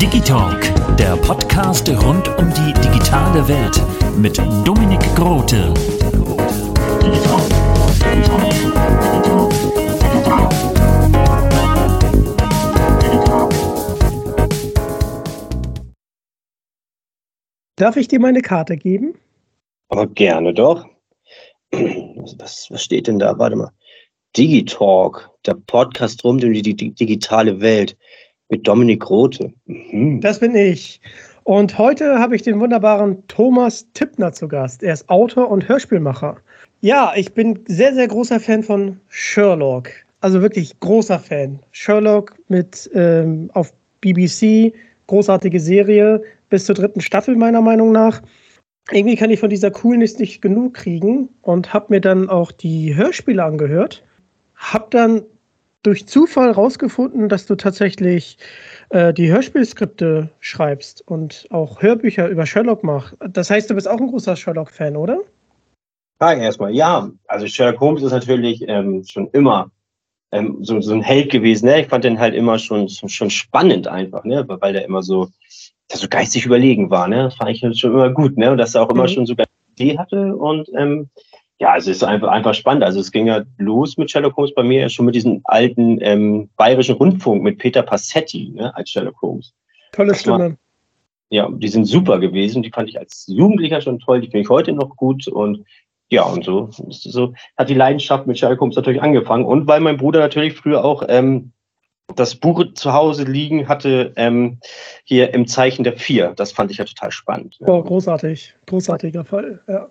Digitalk, der Podcast rund um die digitale Welt mit Dominik Grote. Darf ich dir meine Karte geben? Aber gerne doch. Was, was steht denn da? Warte mal. Digitalk, der Podcast rund um die, die, digitale Welt mit Dominik Rote. Mhm. Das bin ich. Und heute habe ich den wunderbaren Thomas Tippner zu Gast. Er ist Autor und Hörspielmacher. Ja, ich bin sehr, sehr großer Fan von Sherlock. Also wirklich großer Fan. Sherlock mit ähm, auf BBC, großartige Serie, bis zur dritten Staffel meiner Meinung nach. Irgendwie kann ich von dieser Coolness nicht genug kriegen und habe mir dann auch die Hörspiele angehört. Hab dann durch Zufall rausgefunden, dass du tatsächlich äh, die Hörspielskripte schreibst und auch Hörbücher über Sherlock machst. Das heißt, du bist auch ein großer Sherlock-Fan, oder? Fragen erstmal. Ja, also Sherlock Holmes ist natürlich ähm, schon immer ähm, so, so ein Held gewesen. Ne? Ich fand den halt immer schon, schon spannend einfach, ne? weil der immer so der so geistig überlegen war, ne? Das fand ich schon immer gut, ne? Und dass er auch immer mhm. schon so eine Idee hatte und ähm, ja, also es ist einfach, einfach spannend. Also es ging ja los mit Sherlock Holmes bei mir schon mit diesem alten ähm, bayerischen Rundfunk mit Peter Passetti ne, als Sherlock Holmes. Tolle Stimme. Ja, die sind super gewesen. Die fand ich als Jugendlicher schon toll. Die finde ich heute noch gut. Und ja, und so, so hat die Leidenschaft mit Sherlock Holmes natürlich angefangen. Und weil mein Bruder natürlich früher auch ähm, das Buch zu Hause liegen hatte, ähm, hier im Zeichen der Vier. Das fand ich ja total spannend. Oh, großartig. Großartiger Fall, ja.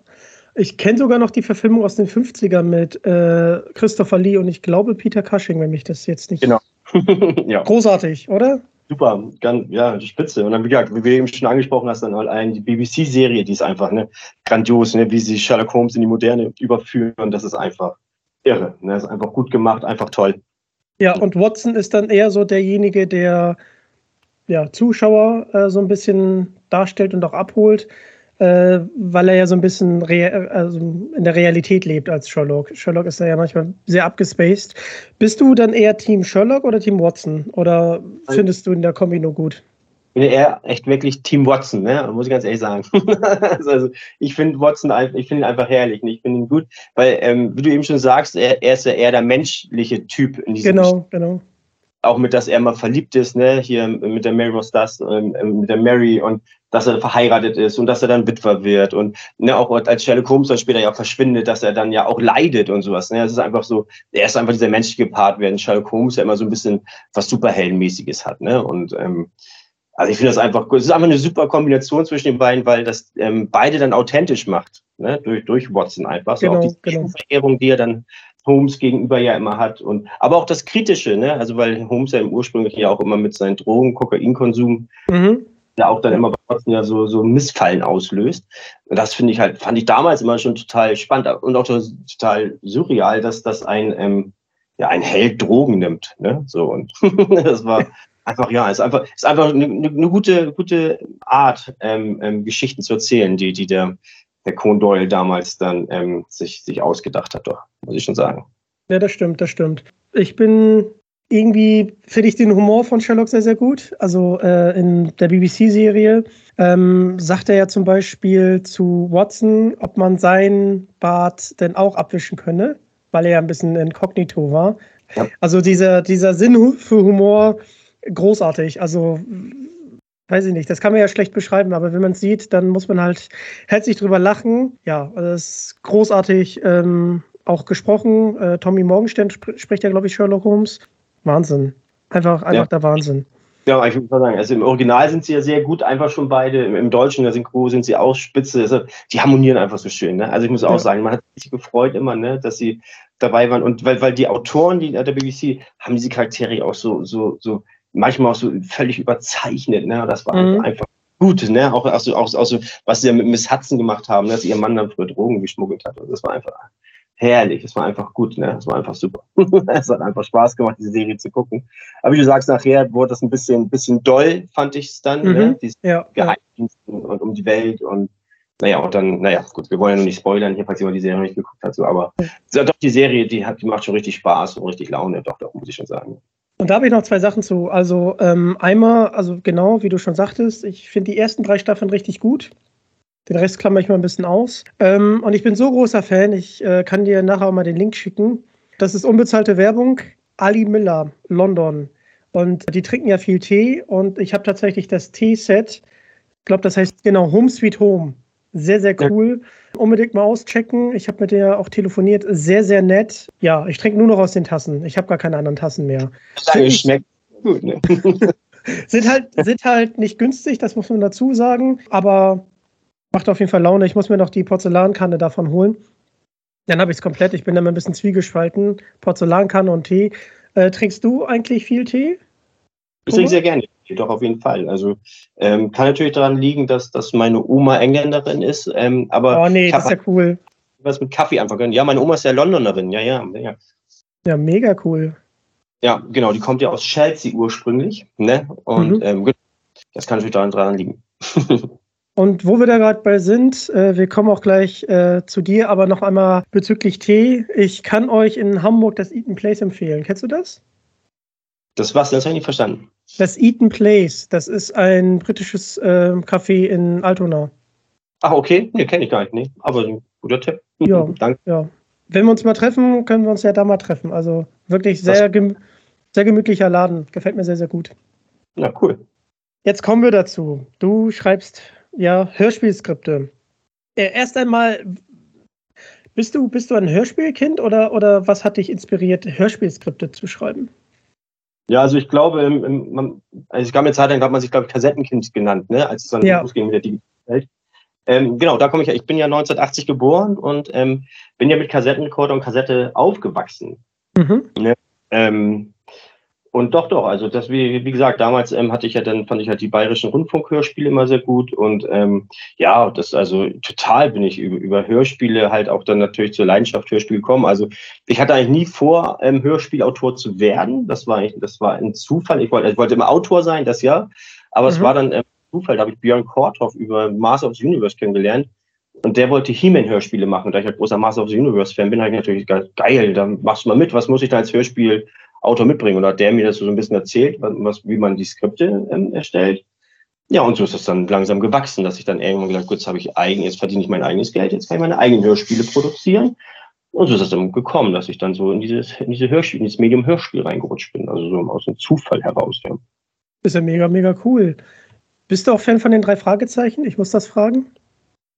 Ich kenne sogar noch die Verfilmung aus den 50ern mit äh, Christopher Lee und ich glaube Peter Cushing, wenn mich das jetzt nicht. Genau. ja. Großartig, oder? Super, ganz, ja, die Spitze. Und dann, wie gesagt, wie wir eben schon angesprochen hast, dann allein die BBC-Serie, die ist einfach ne, grandios, ne, wie sie Sherlock Holmes in die Moderne überführen. Das ist einfach irre. Ne, das ist einfach gut gemacht, einfach toll. Ja, und Watson ist dann eher so derjenige, der ja, Zuschauer äh, so ein bisschen darstellt und auch abholt, äh, weil er ja so ein bisschen also in der Realität lebt als Sherlock. Sherlock ist ja manchmal sehr abgespaced. Bist du dann eher Team Sherlock oder Team Watson? Oder findest du in der Kombi nur gut? Bin eher echt wirklich Team Watson, ne? muss ich ganz ehrlich sagen. also ich finde Watson, ich finde ihn einfach herrlich und ich finde ihn gut, weil, ähm, wie du eben schon sagst, er, er, ist ja eher der menschliche Typ in diesem Genau, Geschichte. genau. Auch mit, dass er mal verliebt ist, ne, hier mit der Mary Ross das, ähm, mit der Mary und dass er verheiratet ist und dass er dann Witwer wird und ne, auch als Sherlock Holmes dann später ja verschwindet, dass er dann ja auch leidet und sowas. Ne? Es ist einfach so, er ist einfach dieser menschliche Part, während Sherlock Holmes ja immer so ein bisschen was Superheldenmäßiges hat. Ne? Und ähm, also ich finde das einfach, es ist einfach eine super Kombination zwischen den beiden, weil das ähm, beide dann authentisch macht, ne? durch, durch Watson einfach. So genau, auch die genau. Verehrung, die er dann Holmes gegenüber ja immer hat. Und, aber auch das Kritische, ne? also weil Holmes ja im ursprünglichen ja auch immer mit seinen Drogen, Kokainkonsum, mhm. ja auch dann immer bei Watson ja so, so Missfallen auslöst. Und das finde ich halt, fand ich damals immer schon total spannend und auch total surreal, dass das ein, ähm, ja, ein Held Drogen nimmt. Ne? So, und das war einfach, ja, ist einfach, ist einfach eine, eine gute, gute Art, ähm, ähm, Geschichten zu erzählen, die, die der, der Conan Doyle damals dann ähm, sich, sich ausgedacht hat, doch, muss ich schon sagen. Ja, das stimmt, das stimmt. Ich bin irgendwie, finde ich den Humor von Sherlock sehr, sehr gut. Also äh, in der BBC-Serie ähm, sagt er ja zum Beispiel zu Watson, ob man seinen Bart denn auch abwischen könne. weil er ja ein bisschen inkognito war. Ja. Also dieser, dieser Sinn für Humor, großartig. Also weiß ich nicht, das kann man ja schlecht beschreiben, aber wenn man es sieht, dann muss man halt herzlich drüber lachen. Ja, also das ist großartig ähm, auch gesprochen. Äh, Tommy Morgenstern sp spricht ja, glaube ich, Sherlock Holmes. Wahnsinn. Einfach, einfach ja. der Wahnsinn. Ja, ich würde mal sagen, also im Original sind sie ja sehr gut, einfach schon beide. Im, Deutschen, der Synchro, sind sie auch spitze. Also die harmonieren einfach so schön. Ne? Also ich muss auch ja. sagen, man hat sich gefreut immer, ne, dass sie dabei waren. Und weil, weil die Autoren, die der BBC, haben diese Charaktere auch so, so, so manchmal auch so völlig überzeichnet. Ne? Das war mhm. einfach gut, ne? Auch, auch, so, auch, auch so, was sie ja mit Miss Hudson gemacht haben, ne? dass ihr Mann dann früher Drogen geschmuggelt hat. Und das war einfach herrlich. Es war einfach gut, ne? Es war einfach super. es hat einfach Spaß gemacht, diese Serie zu gucken. Aber wie du sagst, nachher wurde das ein bisschen, bisschen doll, fand ich es dann, ne? mhm. ne? Diese ja, Geheimdienste ja. und um die Welt und naja, und dann, naja, gut, wir wollen ja nur nicht spoilern, hier, falls jemand die Serie noch nicht geguckt hat, so, aber ja, doch, die Serie, die hat, die macht schon richtig Spaß und richtig Laune, doch, doch, muss ich schon sagen. Und da habe ich noch zwei Sachen zu. Also ähm, einmal, also genau, wie du schon sagtest, ich finde die ersten drei Staffeln richtig gut. Den Rest klammer ich mal ein bisschen aus. Ähm, und ich bin so großer Fan, ich äh, kann dir nachher auch mal den Link schicken. Das ist unbezahlte Werbung. Ali Miller, London. Und die trinken ja viel Tee und ich habe tatsächlich das Teeset. Ich glaube, das heißt genau Home Sweet Home. Sehr, sehr cool. Ja. Unbedingt mal auschecken. Ich habe mit der auch telefoniert. Sehr, sehr nett. Ja, ich trinke nur noch aus den Tassen. Ich habe gar keine anderen Tassen mehr. Das schmeckt gut, ne? sind, halt, sind halt nicht günstig, das muss man dazu sagen. Aber Macht auf jeden Fall Laune. Ich muss mir noch die Porzellankanne davon holen. Dann habe ich es komplett. Ich bin da mal ein bisschen zwiegespalten. Porzellankanne und Tee. Äh, trinkst du eigentlich viel Tee? Ich trinke sehr gerne. Doch, auf jeden Fall. Also ähm, kann natürlich daran liegen, dass, dass meine Oma Engländerin ist. Ähm, aber oh nee, das ist ja cool. Was mit Kaffee einfach gönnen. Ja, meine Oma ist ja Londonerin. Ja, ja, ja. Ja, mega cool. Ja, genau. Die kommt ja aus Chelsea ursprünglich. Ne? Und mhm. ähm, das kann natürlich daran, daran liegen. Und wo wir da gerade bei sind, äh, wir kommen auch gleich äh, zu dir, aber noch einmal bezüglich Tee. Ich kann euch in Hamburg das Eaton Place empfehlen. Kennst du das? Das was? Das habe ich nicht verstanden. Das Eaton Place, das ist ein britisches äh, Café in Altona. Ach, okay. Nee, kenne ich gar nicht. Nee. Aber ein guter Tipp. Ja, danke. Ja. Wenn wir uns mal treffen, können wir uns ja da mal treffen. Also wirklich sehr, gem sehr gemütlicher Laden. Gefällt mir sehr, sehr gut. Ja, cool. Jetzt kommen wir dazu. Du schreibst ja, Hörspielskripte. Äh, erst einmal, bist du, bist du ein Hörspielkind oder, oder was hat dich inspiriert, Hörspielskripte zu schreiben? Ja, also ich glaube, im, im, man, also es gab eine Zeit lang, hat man sich, glaube ich, Kassettenkind genannt, ne? als es dann ja. losging mit der Digitalwelt. Ähm, genau, da komme ich ja. Ich bin ja 1980 geboren und ähm, bin ja mit Kassettenrekorder und Kassette aufgewachsen. Mhm. Ne? Ähm, und doch, doch, also das, wie, wie gesagt, damals ähm, hatte ich ja dann, fand ich halt die bayerischen Rundfunkhörspiele immer sehr gut und ähm, ja, das also total bin ich über, über Hörspiele halt auch dann natürlich zur Leidenschaft Hörspiel gekommen. Also ich hatte eigentlich nie vor, ähm, Hörspielautor zu werden. Das war eigentlich, das war ein Zufall. Ich wollte, ich wollte immer Autor sein, das ja, aber mhm. es war dann ähm, Zufall, da habe ich Björn Korthoff über Master of the Universe kennengelernt. Und der wollte He-Man-Hörspiele machen. Und da ich halt großer Master of the Universe-Fan bin, habe ich natürlich geil, dann machst du mal mit, was muss ich da als Hörspiel Autor mitbringen. Und hat der mir das so ein bisschen erzählt, was, wie man die Skripte ähm, erstellt. Ja, und so ist das dann langsam gewachsen, dass ich dann irgendwann gesagt, jetzt habe ich eigen, jetzt verdiene ich mein eigenes Geld, jetzt kann ich meine eigenen Hörspiele produzieren. Und so ist es dann gekommen, dass ich dann so in dieses, in diese Hörspiel, in dieses Medium Hörspiel reingerutscht bin. Also so aus dem Zufall heraus, ja. Ist ja mega, mega cool. Bist du auch Fan von den drei Fragezeichen? Ich muss das fragen.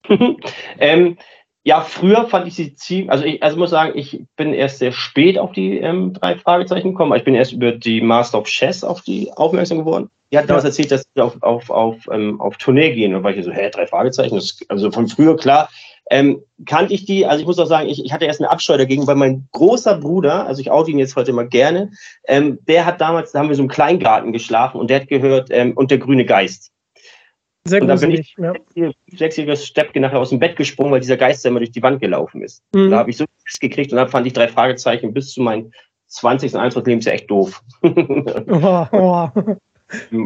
ähm, ja, früher fand ich sie ziemlich, also ich also muss sagen, ich bin erst sehr spät auf die ähm, drei Fragezeichen gekommen. Ich bin erst über die Master of Chess auf die aufmerksam geworden. Die hat damals erzählt, dass sie auf, auf, auf, ähm, auf Tournee gehen. Und war ich so, hä, drei Fragezeichen? Das, also von früher, klar, ähm, kannte ich die, also ich muss auch sagen, ich, ich hatte erst eine Abscheu dagegen, weil mein großer Bruder, also ich oute ihn jetzt heute mal gerne, ähm, der hat damals, da haben wir so im Kleingarten geschlafen und der hat gehört, ähm, und der grüne Geist. Sehr und dann bin ich ja. sechsjähriges Steppke nachher aus dem Bett gesprungen, weil dieser Geist immer durch die Wand gelaufen ist. Mhm. Da habe ich so Schiss gekriegt und dann fand ich drei Fragezeichen bis zu meinem 20. und 21. Lebensjahr echt doof. oh, oh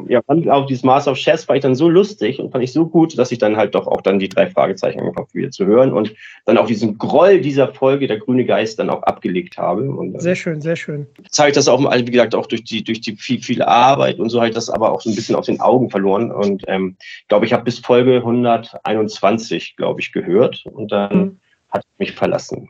ja, fand auch dieses Master of Chess war ich dann so lustig und fand ich so gut, dass ich dann halt doch auch dann die drei Fragezeichen angefangen wieder zu hören und dann auch diesen Groll dieser Folge, der grüne Geist, dann auch abgelegt habe. Und sehr schön, sehr schön. Zeige ich das auch, also wie gesagt, auch durch die, durch die viel, viele Arbeit und so habe ich das aber auch so ein bisschen aus den Augen verloren und ähm, glaube, ich habe bis Folge 121, glaube ich, gehört und dann mhm. hat mich verlassen.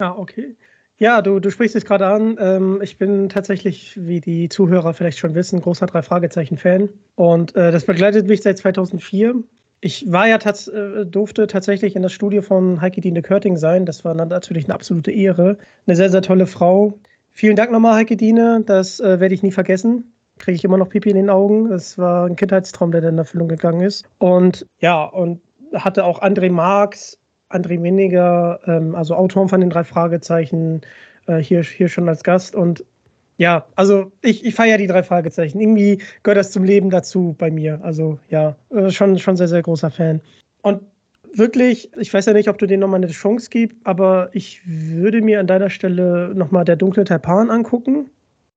Ah, okay. Ja, du, du sprichst es gerade an. Ähm, ich bin tatsächlich, wie die Zuhörer vielleicht schon wissen, großer Drei-Fragezeichen-Fan. Und äh, das begleitet mich seit 2004. Ich war ja tats äh, durfte tatsächlich in das Studio von Heike Dine Körting sein. Das war natürlich eine absolute Ehre. Eine sehr, sehr tolle Frau. Vielen Dank nochmal, Heike Dine. Das äh, werde ich nie vergessen. Kriege ich immer noch Pipi in den Augen. Das war ein Kindheitstraum, der dann in Erfüllung gegangen ist. Und ja, und hatte auch André Marx André Weniger, ähm, also Autoren von den drei Fragezeichen, äh, hier, hier schon als Gast. Und ja, also ich, ich feiere die drei Fragezeichen. Irgendwie gehört das zum Leben dazu bei mir. Also ja, äh, schon, schon sehr, sehr großer Fan. Und wirklich, ich weiß ja nicht, ob du denen nochmal eine Chance gibst, aber ich würde mir an deiner Stelle nochmal der dunkle Taipan angucken.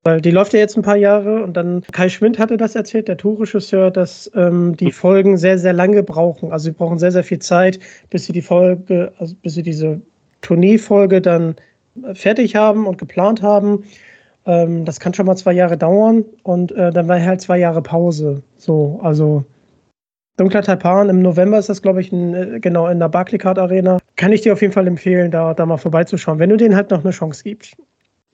Weil die läuft ja jetzt ein paar Jahre und dann Kai Schwind hatte das erzählt, der Tourregisseur, dass ähm, die Folgen sehr, sehr lange brauchen. Also sie brauchen sehr, sehr viel Zeit, bis sie die Folge, also bis sie diese Tourneefolge dann fertig haben und geplant haben. Ähm, das kann schon mal zwei Jahre dauern und äh, dann war halt zwei Jahre Pause. So, also Dunkler Taipan, im November ist das, glaube ich, in, äh, genau in der Barclaycard Arena. Kann ich dir auf jeden Fall empfehlen, da, da mal vorbeizuschauen, wenn du denen halt noch eine Chance gibst.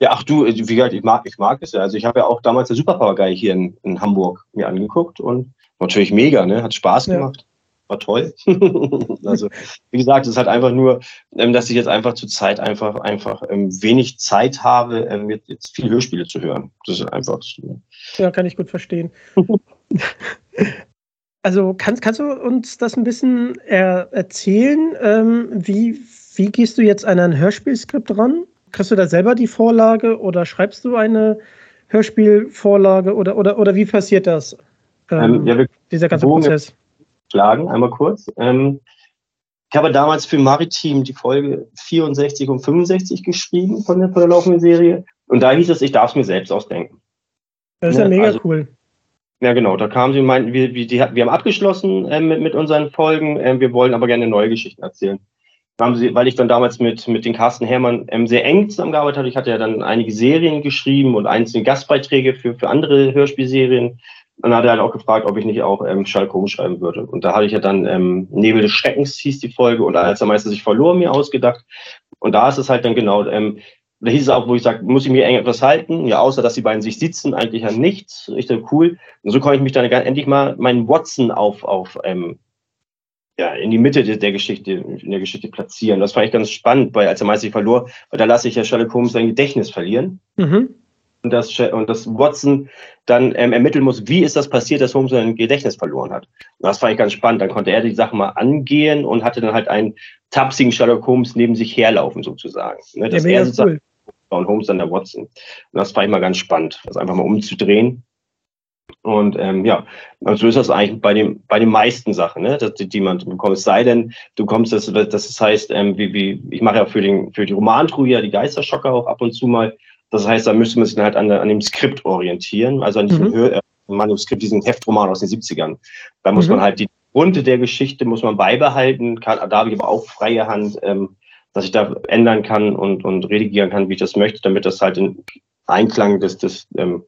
Ja, ach du, wie gesagt, ich mag, ich mag es ja. Also ich habe ja auch damals der Superpower hier in, in, Hamburg mir angeguckt und natürlich mega, ne? Hat Spaß gemacht. Ja. War toll. also, wie gesagt, es ist halt einfach nur, ähm, dass ich jetzt einfach zur Zeit einfach, einfach ähm, wenig Zeit habe, ähm, jetzt viele Hörspiele zu hören. Das ist einfach so. Ja, kann ich gut verstehen. also kannst, kannst du uns das ein bisschen er erzählen? Ähm, wie, wie gehst du jetzt an ein Hörspielskript ran? Kriegst du da selber die Vorlage oder schreibst du eine Hörspielvorlage oder, oder, oder wie passiert das? Ähm, ähm, ja, dieser ganze Prozess. Schlagen, einmal kurz. Ähm, ich habe damals für Maritim die Folge 64 und 65 geschrieben von der, von der laufenden Serie. Und da hieß es, ich darf es mir selbst ausdenken. Das ist ja, ja ne, mega also, cool. Ja, genau. Da kamen sie und meinten, wir, wir, die, wir haben abgeschlossen äh, mit, mit unseren Folgen. Äh, wir wollen aber gerne neue Geschichten erzählen weil ich dann damals mit, mit den Carsten Hermann ähm, sehr eng zusammengearbeitet habe. Ich hatte ja dann einige Serien geschrieben und einzelne Gastbeiträge für, für andere Hörspielserien. Und dann hat er halt auch gefragt, ob ich nicht auch ähm, Schalke umschreiben würde. Und da hatte ich ja dann ähm, Nebel des Schreckens hieß die Folge und als der Meister sich verlor mir ausgedacht. Und da ist es halt dann genau, ähm, da hieß es auch, wo ich sage, muss ich mir eng etwas halten? Ja, außer dass die beiden sich sitzen, eigentlich ja nichts. Ich dachte, cool. Und so konnte ich mich dann endlich mal meinen Watson auf, auf ähm, ja, in die Mitte der, Geschichte, in der Geschichte platzieren. Das fand ich ganz spannend, weil als er meist verlor, weil da lasse ich ja Sherlock Holmes sein Gedächtnis verlieren. Mhm. Und, das, und das Watson dann ähm, ermitteln muss, wie ist das passiert, dass Holmes sein Gedächtnis verloren hat. Und das fand ich ganz spannend. Dann konnte er die Sache mal angehen und hatte dann halt einen tapsigen Sherlock Holmes neben sich herlaufen, sozusagen. Ne, das ja, er sozusagen cool. und Holmes dann der Watson. Und das fand ich mal ganz spannend, das einfach mal umzudrehen und ähm, ja, also so ist das eigentlich bei, dem, bei den meisten Sachen, ne, die, die man bekommt. Es sei denn, du kommst, das, das heißt, ähm, wie, wie, ich mache ja für, den, für die Romantruhe ja die Geisterschocker auch ab und zu mal. Das heißt, da müsste man sich halt an, an dem Skript orientieren, also an diesem mhm. Hör, äh, Manuskript, diesen Heftroman aus den 70ern. Da muss mhm. man halt die Runde der Geschichte muss man beibehalten, kann, da habe ich aber auch freie Hand, ähm, dass ich da ändern kann und, und redigieren kann, wie ich das möchte, damit das halt in Einklang des, des ähm,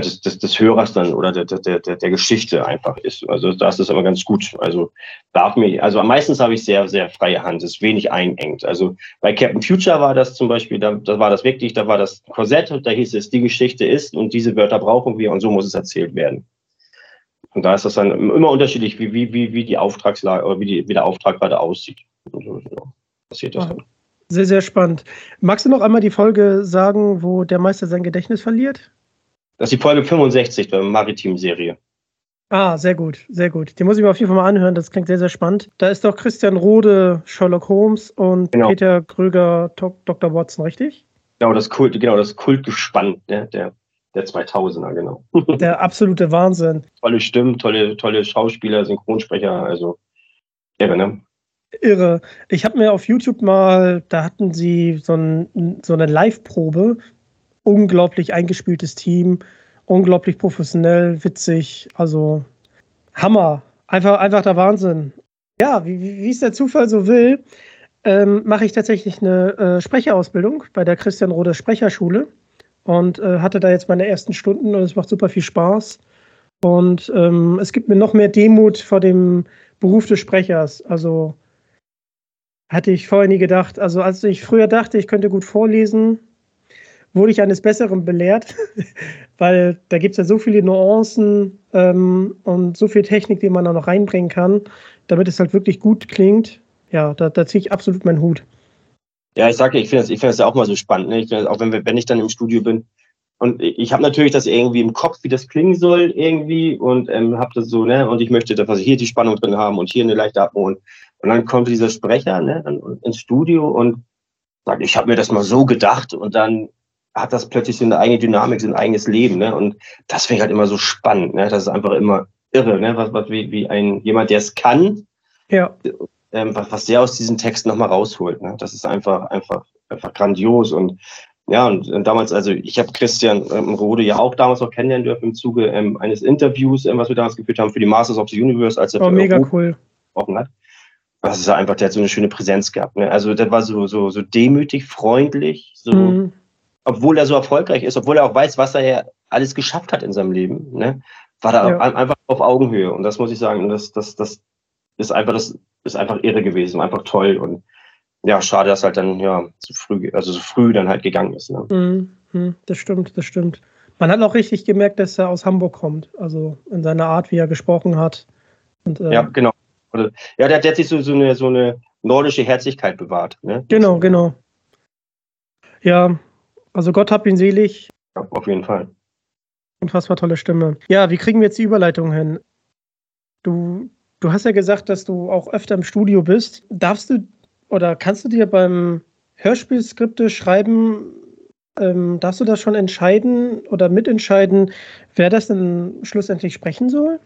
des, des, des Hörers dann oder der, der, der, der Geschichte einfach ist. Also das ist aber ganz gut. Also darf mir, also meistens habe ich sehr, sehr freie Hand, es ist wenig einengt. Also bei Captain Future war das zum Beispiel, da, da war das wirklich, da war das Korsett, da hieß es, die Geschichte ist und diese Wörter brauchen wir und so muss es erzählt werden. Und da ist das dann immer unterschiedlich, wie, wie, wie, wie die Auftragslage oder wie, die, wie der Auftrag gerade aussieht. Und so, ja, passiert das dann. Sehr, sehr spannend. Magst du noch einmal die Folge sagen, wo der Meister sein Gedächtnis verliert? Das ist die Folge 65 der Maritim-Serie. Ah, sehr gut, sehr gut. Die muss ich mir auf jeden Fall mal anhören. Das klingt sehr, sehr spannend. Da ist doch Christian Rode Sherlock Holmes und genau. Peter Kröger Dr. Watson, richtig? Genau, das Kult, genau, das Kultgespann der, der, der 2000er, genau. Der absolute Wahnsinn. Tolle Stimmen, tolle, tolle Schauspieler, Synchronsprecher, also irre, ne? Irre. Ich habe mir auf YouTube mal, da hatten sie so, ein, so eine Live-Probe unglaublich eingespieltes Team, unglaublich professionell, witzig, also Hammer. Einfach, einfach der Wahnsinn. Ja, wie, wie es der Zufall so will, ähm, mache ich tatsächlich eine äh, Sprecherausbildung bei der Christian Rode Sprecherschule und äh, hatte da jetzt meine ersten Stunden und es macht super viel Spaß. Und ähm, es gibt mir noch mehr Demut vor dem Beruf des Sprechers. Also Hatte ich vorher nie gedacht. Also als ich früher dachte, ich könnte gut vorlesen, wurde ich eines Besseren belehrt, weil da gibt es ja so viele Nuancen ähm, und so viel Technik, die man da noch reinbringen kann, damit es halt wirklich gut klingt. Ja, da, da ziehe ich absolut meinen Hut. Ja, ich sage, ich finde das, ich das ja auch mal so spannend. Ne? Ich auch wenn, wir, wenn ich dann im Studio bin und ich habe natürlich das irgendwie im Kopf, wie das klingen soll irgendwie und ähm, habe das so, ne, und ich möchte, dass wir hier die Spannung drin haben und hier eine leichte Atmung und, dann kommt dieser Sprecher ne, ins Studio und sagt, ich habe mir das mal so gedacht und dann hat das plötzlich so eine eigene Dynamik, so ein eigenes Leben. Ne? Und das finde ich halt immer so spannend. Ne? Das ist einfach immer irre, ne? was, was wie, wie ein jemand, der es kann, ja. ähm, was, was der aus diesen Texten nochmal rausholt. Ne? Das ist einfach, einfach, einfach grandios. Und ja, und, und damals, also ich habe Christian ähm, Rode ja auch damals noch kennenlernen dürfen im Zuge ähm, eines Interviews, ähm, was wir damals geführt haben für die Masters of the Universe, als er oh, mega cool. gesprochen hat. Das ist einfach, der hat so eine schöne Präsenz gehabt. Ne? Also der war so, so, so demütig, freundlich, so. Mhm obwohl er so erfolgreich ist, obwohl er auch weiß, was er ja alles geschafft hat in seinem Leben, ne, war er ja. einfach auf Augenhöhe. Und das muss ich sagen, das, das, das ist einfach, das ist einfach irre gewesen, einfach toll. Und ja, schade, dass halt dann ja zu früh, also so früh dann halt gegangen ist. Ne? Mhm, das stimmt, das stimmt. Man hat auch richtig gemerkt, dass er aus Hamburg kommt, also in seiner Art, wie er gesprochen hat. Und, äh, ja, genau. Ja, der, der hat sich so, so, eine, so eine nordische Herzlichkeit bewahrt. Ne? Genau, genau. Ja, also Gott hab ihn selig. Ja, auf jeden Fall. Unfassbar tolle Stimme. Ja, wie kriegen wir jetzt die Überleitung hin? Du, du hast ja gesagt, dass du auch öfter im Studio bist. Darfst du oder kannst du dir beim Hörspielskripte schreiben, ähm, darfst du das schon entscheiden oder mitentscheiden, wer das denn schlussendlich sprechen soll?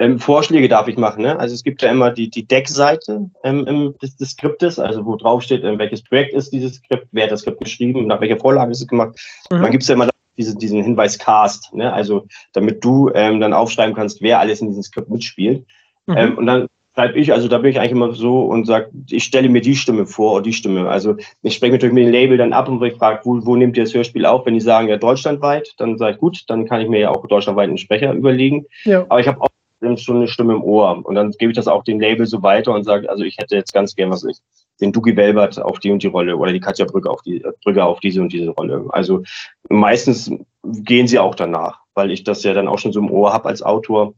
Ähm, Vorschläge darf ich machen. Ne? Also es gibt ja immer die, die Deckseite ähm, des, des Skriptes, also wo drauf steht, ähm, welches Projekt ist dieses Skript, wer hat das Skript geschrieben, nach welcher Vorlage ist es gemacht. Mhm. Dann gibt es ja immer diese, diesen Hinweis Cast, ne? also damit du ähm, dann aufschreiben kannst, wer alles in diesem Skript mitspielt. Mhm. Ähm, und dann schreibe ich, also da bin ich eigentlich immer so und sage, ich stelle mir die Stimme vor oder die Stimme. Also ich spreche natürlich mit dem Label dann ab und ich frage, wo, wo nehmt ihr das Hörspiel auf? Wenn die sagen, ja, deutschlandweit, dann sage ich, gut, dann kann ich mir ja auch deutschlandweit einen Sprecher überlegen. Ja. Aber ich habe auch schon eine Stimme im Ohr. Und dann gebe ich das auch dem Label so weiter und sage, also ich hätte jetzt ganz gern, was ich, den Dugi Welbert auf die und die Rolle oder die Katja Brügge auf die Brügge auf diese und diese Rolle. Also meistens gehen sie auch danach, weil ich das ja dann auch schon so im Ohr habe als Autor.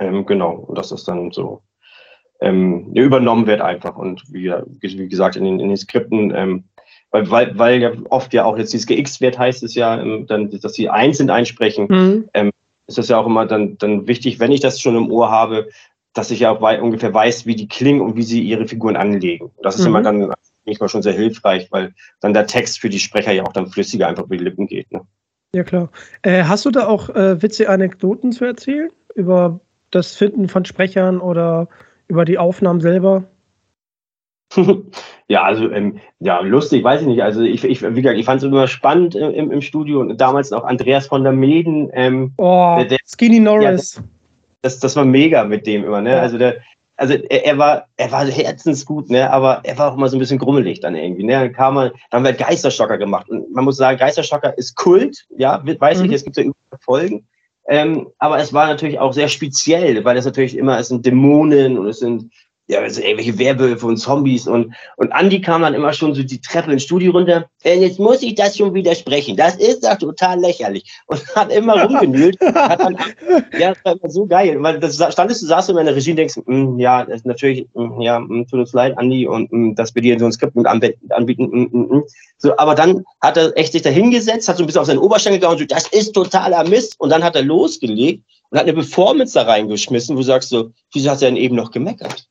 Ähm, genau, und das ist dann so ähm, übernommen wird einfach. Und wie, wie gesagt, in den, in den Skripten, ähm, weil, weil, weil ja oft ja auch jetzt dieses GX-Wert heißt es ja, ähm, dann, dass sie einzeln einsprechen. Mhm. Ähm, ist das ja auch immer dann, dann wichtig, wenn ich das schon im Ohr habe, dass ich ja auch ungefähr weiß, wie die klingen und wie sie ihre Figuren anlegen. Das ist mhm. immer dann nicht mal schon sehr hilfreich, weil dann der Text für die Sprecher ja auch dann flüssiger einfach über die Lippen geht. Ne? Ja, klar. Äh, hast du da auch äh, witzige Anekdoten zu erzählen über das Finden von Sprechern oder über die Aufnahmen selber? ja, also ähm, ja, lustig, weiß ich nicht. Also ich, ich wie gesagt, ich fand es immer spannend im, im Studio und damals noch Andreas von der Meden. Ähm, oh, der, der, Skinny Norris. Ja, das, das war mega mit dem immer, ne? Ja. Also der, also er, er, war, er war herzensgut, ne? Aber er war auch immer so ein bisschen grummelig dann irgendwie. Ne? Dann kam man, dann haben wir Geisterschocker gemacht. Und man muss sagen, Geisterschocker ist Kult, ja, weiß mhm. ich, es gibt ja über Folgen. Ähm, aber es war natürlich auch sehr speziell, weil es natürlich immer, es sind Dämonen und es sind ja, also irgendwelche Werwölfe und Zombies und, und Andi kam dann immer schon so die Treppe ins Studio runter. Äh, jetzt muss ich das schon widersprechen. Das ist doch total lächerlich. Und hat immer rumgenühlt. hat dann, ja, das war immer so geil. Weil das standest du, saßt du in der Regie und denkst, mm, ja, das ist natürlich, mm, ja, mm, tut uns leid, Andi, und mm, dass wir dir so ein Skript anbieten. Mm, mm, mm, so, aber dann hat er echt sich da hingesetzt, hat so ein bisschen auf seinen Oberschenkel gegangen und so, das ist totaler Mist. Und dann hat er losgelegt und hat eine Performance da reingeschmissen, wo du sagst so, wieso hat er denn eben noch gemeckert?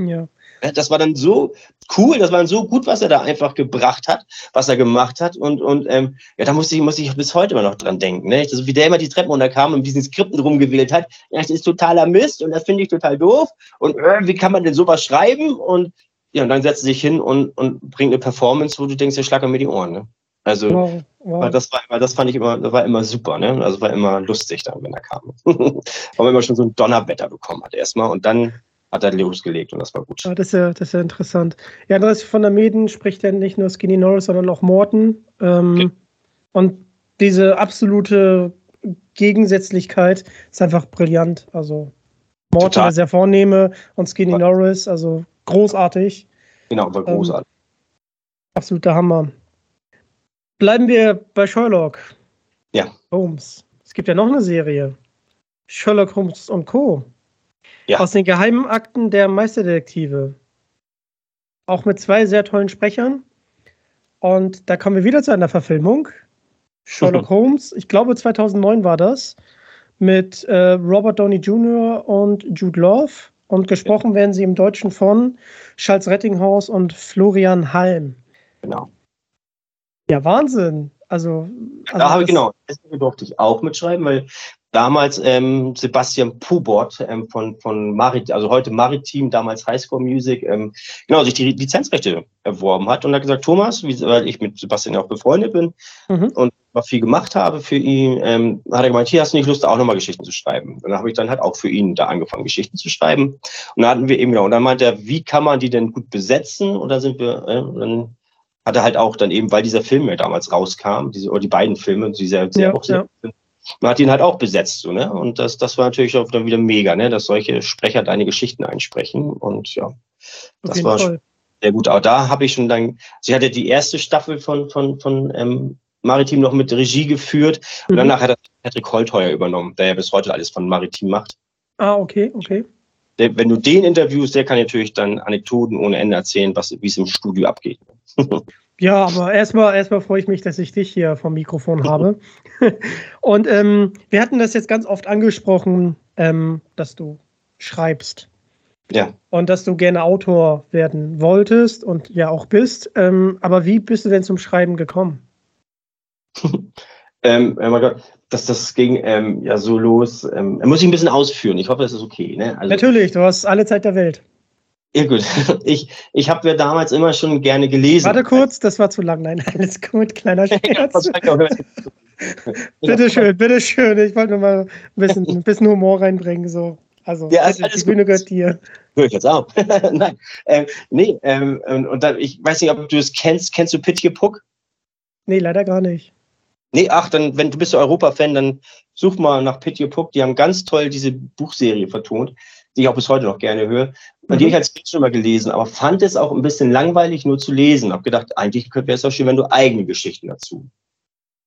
Ja. Das war dann so cool, das war dann so gut, was er da einfach gebracht hat, was er gemacht hat. Und, und ähm, ja, da muss ich, muss ich bis heute immer noch dran denken. Ne? Also, wie der immer die Treppen runterkam und diesen Skripten rumgewählt hat. Ja, das ist totaler Mist und das finde ich total doof. Und äh, wie kann man denn sowas schreiben? Und ja, und dann setzt er sich hin und, und bringt eine Performance, wo du denkst, der schlag mir die Ohren. Ne? Also wow, wow. das war das fand ich immer, das war immer super, ne? Also war immer lustig dann, wenn er kam. Weil man immer schon so ein Donnerwetter bekommen hat erstmal und dann hat er losgelegt und das war gut. Ja, das, ist ja, das ist ja interessant. Ja, Andreas von der Meden spricht ja nicht nur Skinny Norris, sondern auch Morton. Ähm, okay. Und diese absolute Gegensätzlichkeit ist einfach brillant. Also Morton Total. sehr vornehme und Skinny Norris, also großartig. Genau, war ähm, großartig. Ähm, absoluter Hammer. Bleiben wir bei Sherlock. Ja. Holmes. Es gibt ja noch eine Serie. Sherlock Holmes und Co. Ja. Aus den geheimen Akten der Meisterdetektive. Auch mit zwei sehr tollen Sprechern. Und da kommen wir wieder zu einer Verfilmung. Sherlock Holmes, ich glaube 2009 war das, mit äh, Robert Downey Jr. und Jude Love. Und gesprochen werden sie im Deutschen von Charles Rettinghaus und Florian Halm. Genau. Ja, Wahnsinn. Also, also da habe ich genau, das durfte ich auch mitschreiben, weil damals ähm, Sebastian Pubot ähm, von, von Marit, also heute Maritim, damals Highscore Music, ähm, genau, sich die Lizenzrechte erworben hat und hat gesagt, Thomas, wie, weil ich mit Sebastian auch befreundet bin mhm. und viel gemacht habe für ihn, ähm, hat er gemeint, hier hast du nicht Lust, auch nochmal Geschichten zu schreiben. Und dann habe ich dann halt auch für ihn da angefangen, Geschichten zu schreiben. Und dann hatten wir eben, genau, und dann meinte er, wie kann man die denn gut besetzen? Und dann sind wir, äh, dann hat er halt auch dann eben, weil dieser Film ja damals rauskam, diese, oder die beiden Filme, die sehr, sehr ja, auch sehr ja. Man hat ihn halt auch besetzt, so, ne? Und das, das war natürlich auch dann wieder mega, ne? Dass solche Sprecher deine Geschichten einsprechen. Und ja, das war Fall. sehr gut. Aber da habe ich schon dann, sie hatte die erste Staffel von, von, von ähm, Maritim noch mit Regie geführt. Und mhm. danach hat er Patrick Holtheuer übernommen, der ja bis heute alles von Maritim macht. Ah, okay, okay. Der, wenn du den interviewst, der kann natürlich dann Anekdoten ohne Ende erzählen, was, wie es im Studio abgeht. ja, aber erstmal erstmal freue ich mich, dass ich dich hier vom Mikrofon habe. Und ähm, wir hatten das jetzt ganz oft angesprochen, ähm, dass du schreibst. Ja. Und dass du gerne Autor werden wolltest und ja auch bist. Ähm, aber wie bist du denn zum Schreiben gekommen? ähm, oh mein Gott, dass das ging ähm, ja so los. Ähm, muss ich ein bisschen ausführen. Ich hoffe, das ist okay. Ne? Also, Natürlich, du hast alle Zeit der Welt. Ja gut, ich, ich habe ja damals immer schon gerne gelesen. Warte kurz, das war zu lang. Nein, alles gut, kleiner Scherz. bitte schön, bitte schön. Ich wollte nur mal ein bisschen, ein bisschen Humor reinbringen. So. Also, ja, also die Bühne gehört dir. Hör ich jetzt auf. Nein, ähm, nee, ähm, und dann, ich weiß nicht, ob du es kennst. Kennst du Pitje Puck? Nee, leider gar nicht. Nee, ach, dann, wenn du bist Europa-Fan, dann such mal nach Pitty Puck. Die haben ganz toll diese Buchserie vertont, die ich auch bis heute noch gerne höre. Und mhm. die habe ich als Kind schon mal gelesen, aber fand es auch ein bisschen langweilig, nur zu lesen. Hab gedacht, eigentlich wäre es auch schön, wenn du eigene Geschichten dazu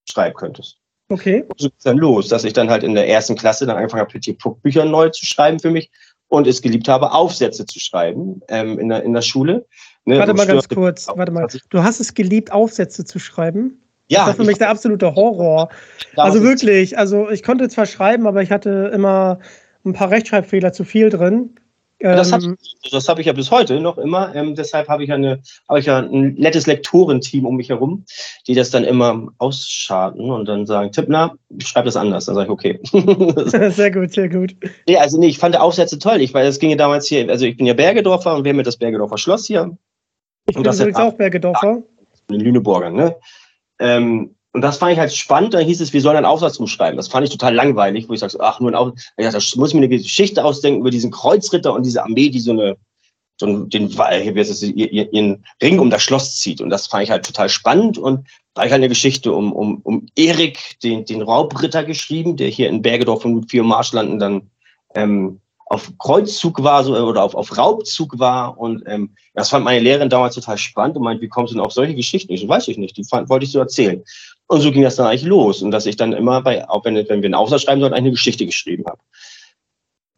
schreiben könntest. Okay. Und so ging dann los, dass ich dann halt in der ersten Klasse dann angefangen habe, Pitty Puck Bücher neu zu schreiben für mich und es geliebt habe, Aufsätze zu schreiben ähm, in, der, in der Schule. Ne, warte mal ganz kurz, warte mal. Du hast es geliebt, Aufsätze zu schreiben? Ja. Das war für mich der absolute Horror. Also wirklich, also ich konnte zwar schreiben, aber ich hatte immer ein paar Rechtschreibfehler zu viel drin. Das habe ähm, hab ich ja bis heute noch immer. Ähm, deshalb habe ich, ja eine, hab ich ja ein nettes Lektorenteam um mich herum, die das dann immer ausscharten und dann sagen, Tippner, schreib das anders. Dann sage ich, okay. sehr gut, sehr gut. Nee, also nee, ich fand die Aufsätze toll. Ich, weil es ging ja damals hier, also ich bin ja Bergedorfer und wir haben ja das Bergedorfer Schloss hier. Ich bin übrigens auch Bergedorfer. In Lüneburgern, ne? Ähm, und das fand ich halt spannend. Da hieß es, wir sollen einen Aufsatz umschreiben. Das fand ich total langweilig, wo ich sage, ach, nur ein Aufsatz. Ich dachte, da muss ich mir eine Geschichte ausdenken über diesen Kreuzritter und diese Armee, die so eine, so einen, den, ihren Ring um das Schloss zieht. Und das fand ich halt total spannend. Und da habe ich halt eine Geschichte um, um, um Erik, den, den Raubritter, geschrieben, der hier in Bergedorf und vier Marschlanden dann ähm, auf Kreuzzug war so, oder auf, auf Raubzug war. Und ähm, das fand meine Lehrerin damals total spannend und meinte, wie kommst du denn auf solche Geschichten? Ich so, weiß ich nicht, die fand, wollte ich so erzählen. Und so ging das dann eigentlich los. Und dass ich dann immer bei, auch wenn, wenn wir einen Aufsatz schreiben sollten, eine Geschichte geschrieben habe.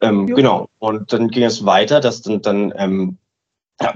Ähm, genau. Und dann ging es weiter, dass dann, dann ähm,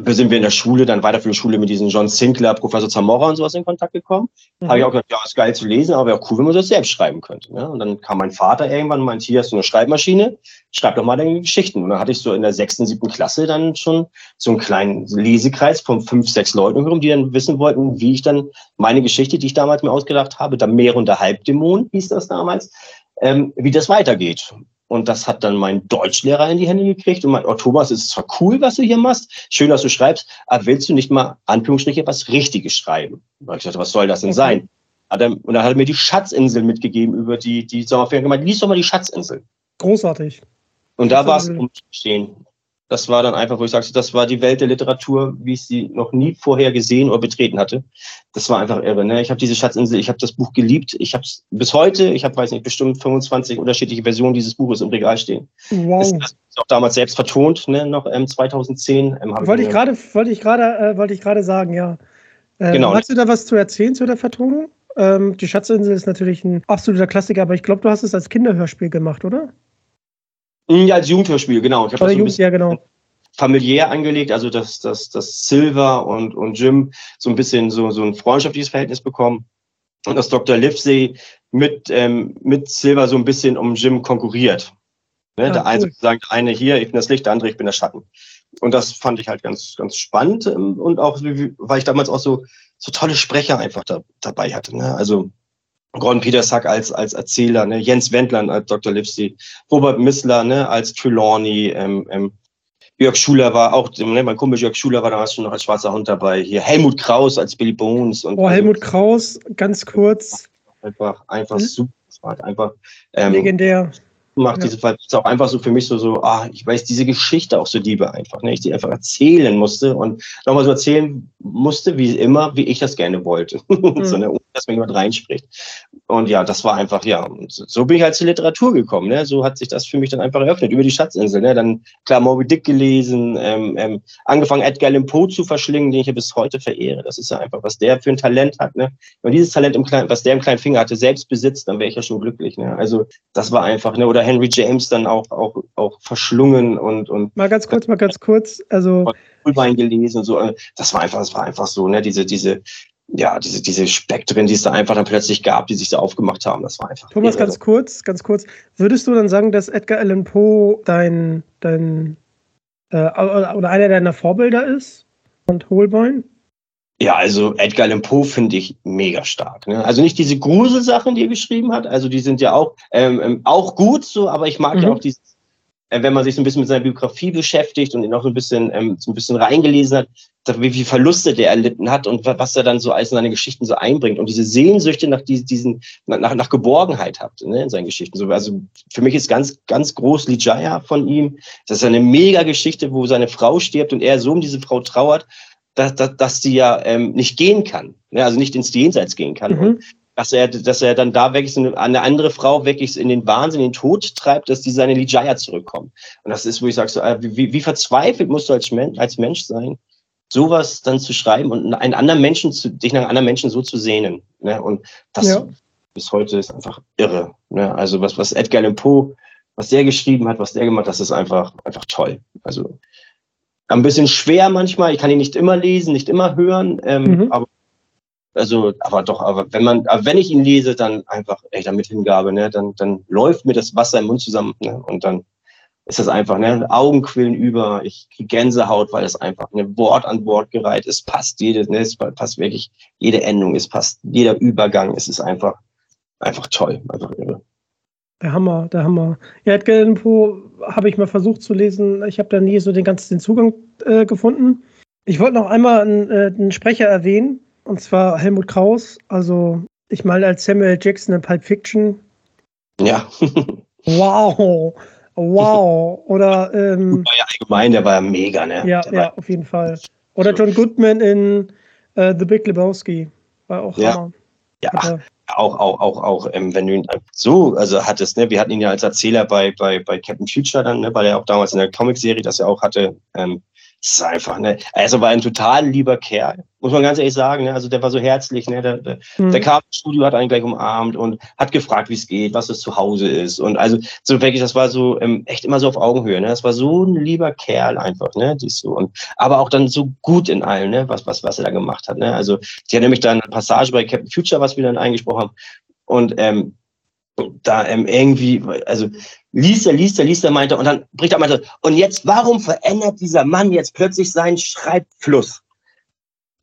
sind wir in der Schule, dann weiter für die Schule mit diesem John Sinclair, Professor Zamora und sowas in Kontakt gekommen. Mhm. Habe ich auch gedacht, ja, ist geil zu lesen, aber wäre auch cool, wenn man das selbst schreiben könnte. Ne? Und dann kam mein Vater irgendwann und meinte, hier hast du eine Schreibmaschine, schreib doch mal deine Geschichten. Und dann hatte ich so in der sechsten, siebten Klasse dann schon so einen kleinen Lesekreis von fünf, sechs Leuten herum, die dann wissen wollten, wie ich dann meine Geschichte, die ich damals mir ausgedacht habe, der Meer und der Halbdämon hieß das damals, ähm, wie das weitergeht. Und das hat dann mein Deutschlehrer in die Hände gekriegt und meint, oh Thomas, es ist zwar cool, was du hier machst, schön, dass du schreibst, aber willst du nicht mal Anführungsstriche was Richtiges schreiben? Und ich dachte, was soll das denn okay. sein? und dann hat er mir die Schatzinsel mitgegeben über die, die Sommerferien gemeint, lies doch mal die Schatzinsel. Großartig. Und da war es umstehen. Das war dann einfach, wo ich sagte, das war die Welt der Literatur, wie ich sie noch nie vorher gesehen oder betreten hatte. Das war einfach irre. Ne? Ich habe diese Schatzinsel, ich habe das Buch geliebt. Ich habe es bis heute, ich habe, weiß nicht, bestimmt 25 unterschiedliche Versionen dieses Buches im Regal stehen. Wow. Das, das ist auch damals selbst vertont, ne? noch ähm, 2010. Ähm, wollte ich gerade, wollte ich gerade, äh, wollte ich gerade sagen, ja. Äh, genau. Hast du da was zu erzählen zu der Vertonung? Ähm, die Schatzinsel ist natürlich ein absoluter Klassiker, aber ich glaube, du hast es als Kinderhörspiel gemacht, oder? Ja, als Jugendhörspiel, genau. Ich habe das Jugend, ja, genau. familiär angelegt, also dass, dass, dass Silver und, und Jim so ein bisschen so, so ein freundschaftliches Verhältnis bekommen und dass Dr. Livesey mit, ähm, mit Silver so ein bisschen um Jim konkurriert. Ne? Ah, der eine sozusagen, der eine hier, ich bin das Licht, der andere, ich bin der Schatten. Und das fand ich halt ganz, ganz spannend ähm, und auch, weil ich damals auch so, so tolle Sprecher einfach da, dabei hatte. Ne? Also Gordon Petersack als, als Erzähler, ne? Jens Wendland als Dr. Lipsy, Robert Missler ne? als Trelawney, ähm, ähm, Jörg Schuler war auch, ne, mein Kumpel Jörg Schuler war damals schon noch als schwarzer Hund dabei. Hier Helmut Kraus als Billy Bones. Und oh, Helmut also, Kraus, ganz kurz. Einfach, einfach hm? super. Einfach, ähm, Legendär macht ja. diese Fall ist auch einfach so für mich so, so, ah, ich weiß diese Geschichte auch so liebe einfach, ne? Ich die einfach erzählen musste und nochmal so erzählen musste, wie immer, wie ich das gerne wollte. Mhm. so, ne? Ohne dass mir jemand reinspricht. Und ja, das war einfach, ja, so bin ich halt zur Literatur gekommen, ne? So hat sich das für mich dann einfach eröffnet, über die Schatzinsel, ne? Dann, klar, Moby Dick gelesen, ähm, ähm, angefangen Edgar Allan Poe zu verschlingen, den ich ja bis heute verehre. Das ist ja einfach, was der für ein Talent hat, ne? Wenn dieses Talent im kleinen, was der im kleinen Finger hatte, selbst besitzt, dann wäre ich ja schon glücklich, ne? Also, das war einfach, ne? Oder Henry James dann auch, auch, auch verschlungen und, und. Mal ganz kurz, mal ganz kurz. Also. Ulwein gelesen und so. Das war einfach, das war einfach so, ne, diese, diese, ja, diese, diese Spektren, die es da einfach dann plötzlich gab, die sich da aufgemacht haben. Das war einfach. Thomas, ganz kurz, ganz kurz. Würdest du dann sagen, dass Edgar Allan Poe dein, dein äh, oder einer deiner Vorbilder ist? Und Holbein? Ja, also Edgar Allan Poe finde ich mega stark. Ne? Also nicht diese Gruselsachen, die er geschrieben hat, also die sind ja auch, ähm, ähm auch gut so, aber ich mag mhm. ja auch dieses, äh, wenn man sich so ein bisschen mit seiner Biografie beschäftigt und ihn auch so ein bisschen, ähm, so ein bisschen reingelesen hat, wie viele Verluste der erlitten hat und was er dann so als in seine Geschichten so einbringt und diese Sehnsüchte nach diesen, nach, nach Geborgenheit hat ne, in seinen Geschichten. So, also für mich ist ganz, ganz groß Lijaya von ihm. Das ist eine mega Geschichte, wo seine Frau stirbt und er so um diese Frau trauert dass, dass, dass sie ja ähm, nicht gehen kann, ne? also nicht ins Jenseits gehen kann. Mhm. Und dass er, dass er dann da wirklich eine andere Frau wirklich in den Wahnsinn, in den Tod treibt, dass die seine Lijaya zurückkommt. Und das ist, wo ich sage, so, äh, wie, wie verzweifelt musst du als Mensch, als Mensch sein, sowas dann zu schreiben und einen anderen Menschen zu, dich nach einem anderen Menschen so zu sehnen. Ne? Und das ja. bis heute ist einfach irre. Ne? Also was, was Edgar Allan Poe, was der geschrieben hat, was der gemacht hat, das ist einfach, einfach toll. Also ein bisschen schwer manchmal. Ich kann ihn nicht immer lesen, nicht immer hören, ähm, mhm. aber also, aber doch, aber wenn man, aber wenn ich ihn lese, dann einfach echt damit Hingabe, ne, dann, dann läuft mir das Wasser im Mund zusammen, ne, und dann ist das einfach, ne, Augenquillen über, ich kriege Gänsehaut, weil es einfach ne Wort an Wort gereiht ist, passt jedes, ne, es passt wirklich jede Endung, es passt jeder Übergang, es ist einfach, einfach toll, einfach irre. Der Hammer, der Hammer. Ja, Edgar Allan Poe habe ich mal versucht zu lesen. Ich habe da nie so den ganzen Zugang äh, gefunden. Ich wollte noch einmal einen, äh, einen, Sprecher erwähnen, und zwar Helmut Kraus. Also, ich meine, als Samuel Jackson in Pulp Fiction. Ja. wow. Wow. Oder. Ähm, war ja allgemein, der war ja mega, ne? Ja, ja, auf jeden Fall. Oder John Goodman in äh, The Big Lebowski. War auch ja. Hammer. Ja, auch, auch, auch, auch, ähm, wenn du ihn so, also hattest, ne, wir hatten ihn ja als Erzähler bei, bei, bei Captain Future dann, ne, weil er auch damals in der Comicserie das ja auch hatte, ähm, ist einfach, ne? Also war ein total lieber Kerl, muss man ganz ehrlich sagen. Ne? Also der war so herzlich, ne? Der, der, mhm. der kam ins Studio, hat einen gleich umarmt und hat gefragt, wie es geht, was es zu Hause ist. Und also so wirklich, das war so ähm, echt immer so auf Augenhöhe. Ne? Das war so ein lieber Kerl einfach, ne? Die so und aber auch dann so gut in allem, ne? Was was was er da gemacht hat. Ne? Also die hat nämlich dann eine Passage bei Captain Future, was wir dann eingesprochen haben. Und ähm, da ähm, irgendwie, also liest er, liest er, liest er, meinte, und dann bricht er meinte, und jetzt, warum verändert dieser Mann jetzt plötzlich seinen Schreibfluss?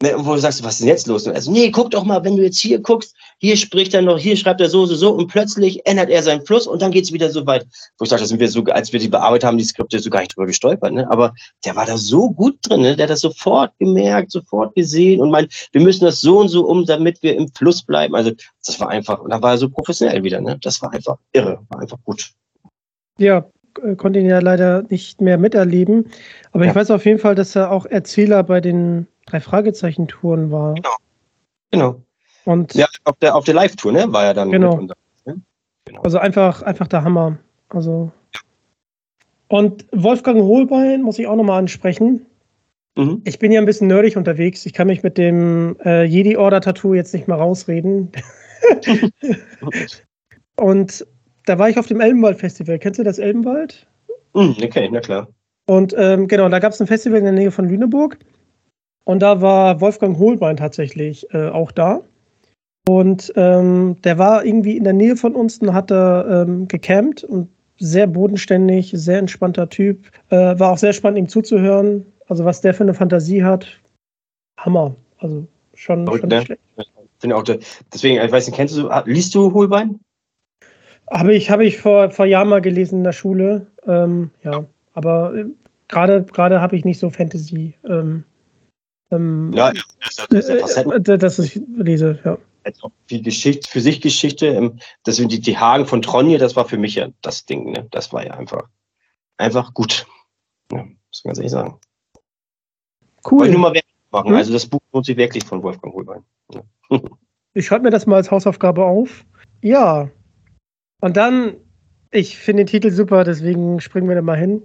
Ne, wo du sagst, was ist denn jetzt los? Also, nee, guck doch mal, wenn du jetzt hier guckst, hier spricht er noch, hier schreibt er so, so, so, und plötzlich ändert er seinen Fluss und dann geht's wieder so weit. Wo ich sage, da sind wir so, als wir die bearbeitet haben, die Skripte so gar nicht drüber gestolpert, ne? Aber der war da so gut drin, ne? Der hat das sofort gemerkt, sofort gesehen und meint, wir müssen das so und so um, damit wir im Fluss bleiben. Also, das war einfach, und da war er so professionell wieder, ne? Das war einfach irre, war einfach gut. Ja, konnte ihn ja leider nicht mehr miterleben. Aber ich weiß auf jeden Fall, dass er auch Erzähler bei den drei Fragezeichen-Touren war. Genau. Genau. Und ja, auf der, auf der Live-Tour, ne? War er dann genau. mit ne? genau. Also einfach, einfach der Hammer. Also. Und Wolfgang Hohlbein muss ich auch nochmal ansprechen. Mhm. Ich bin ja ein bisschen nerdig unterwegs. Ich kann mich mit dem äh, Jedi-Order-Tattoo jetzt nicht mal rausreden. und da war ich auf dem Elbenwald-Festival. Kennst du das Elbenwald? Mhm, okay, na klar. Und ähm, genau, da gab es ein Festival in der Nähe von Lüneburg. Und da war Wolfgang Hohlbein tatsächlich äh, auch da. Und ähm, der war irgendwie in der Nähe von uns und hat da ähm, gecampt und sehr bodenständig, sehr entspannter Typ. Äh, war auch sehr spannend, ihm zuzuhören. Also was der für eine Fantasie hat, Hammer. Also schon, schon nicht schlecht. Deswegen, ich weiß nicht, kennst du, liest du Hohlbein? Habe ich, habe ich vor, vor Jahren mal gelesen in der Schule. Ähm, ja, aber äh, gerade gerade habe ich nicht so Fantasy. Ähm, ähm, ja, das, ist ja äh, dass ich lese, ja. Also die Geschichte, für sich Geschichte, das sind die, die Hagen von Tronje, das war für mich ja das Ding, ne? Das war ja einfach, einfach gut. Ja, muss man ganz ehrlich sagen. Cool. Wollte nur mal Werbung machen. Hm? Also das Buch lohnt sich wirklich von Wolfgang Hohlbein. Ja. Ich schreibe mir das mal als Hausaufgabe auf. Ja. Und dann, ich finde den Titel super, deswegen springen wir da mal hin.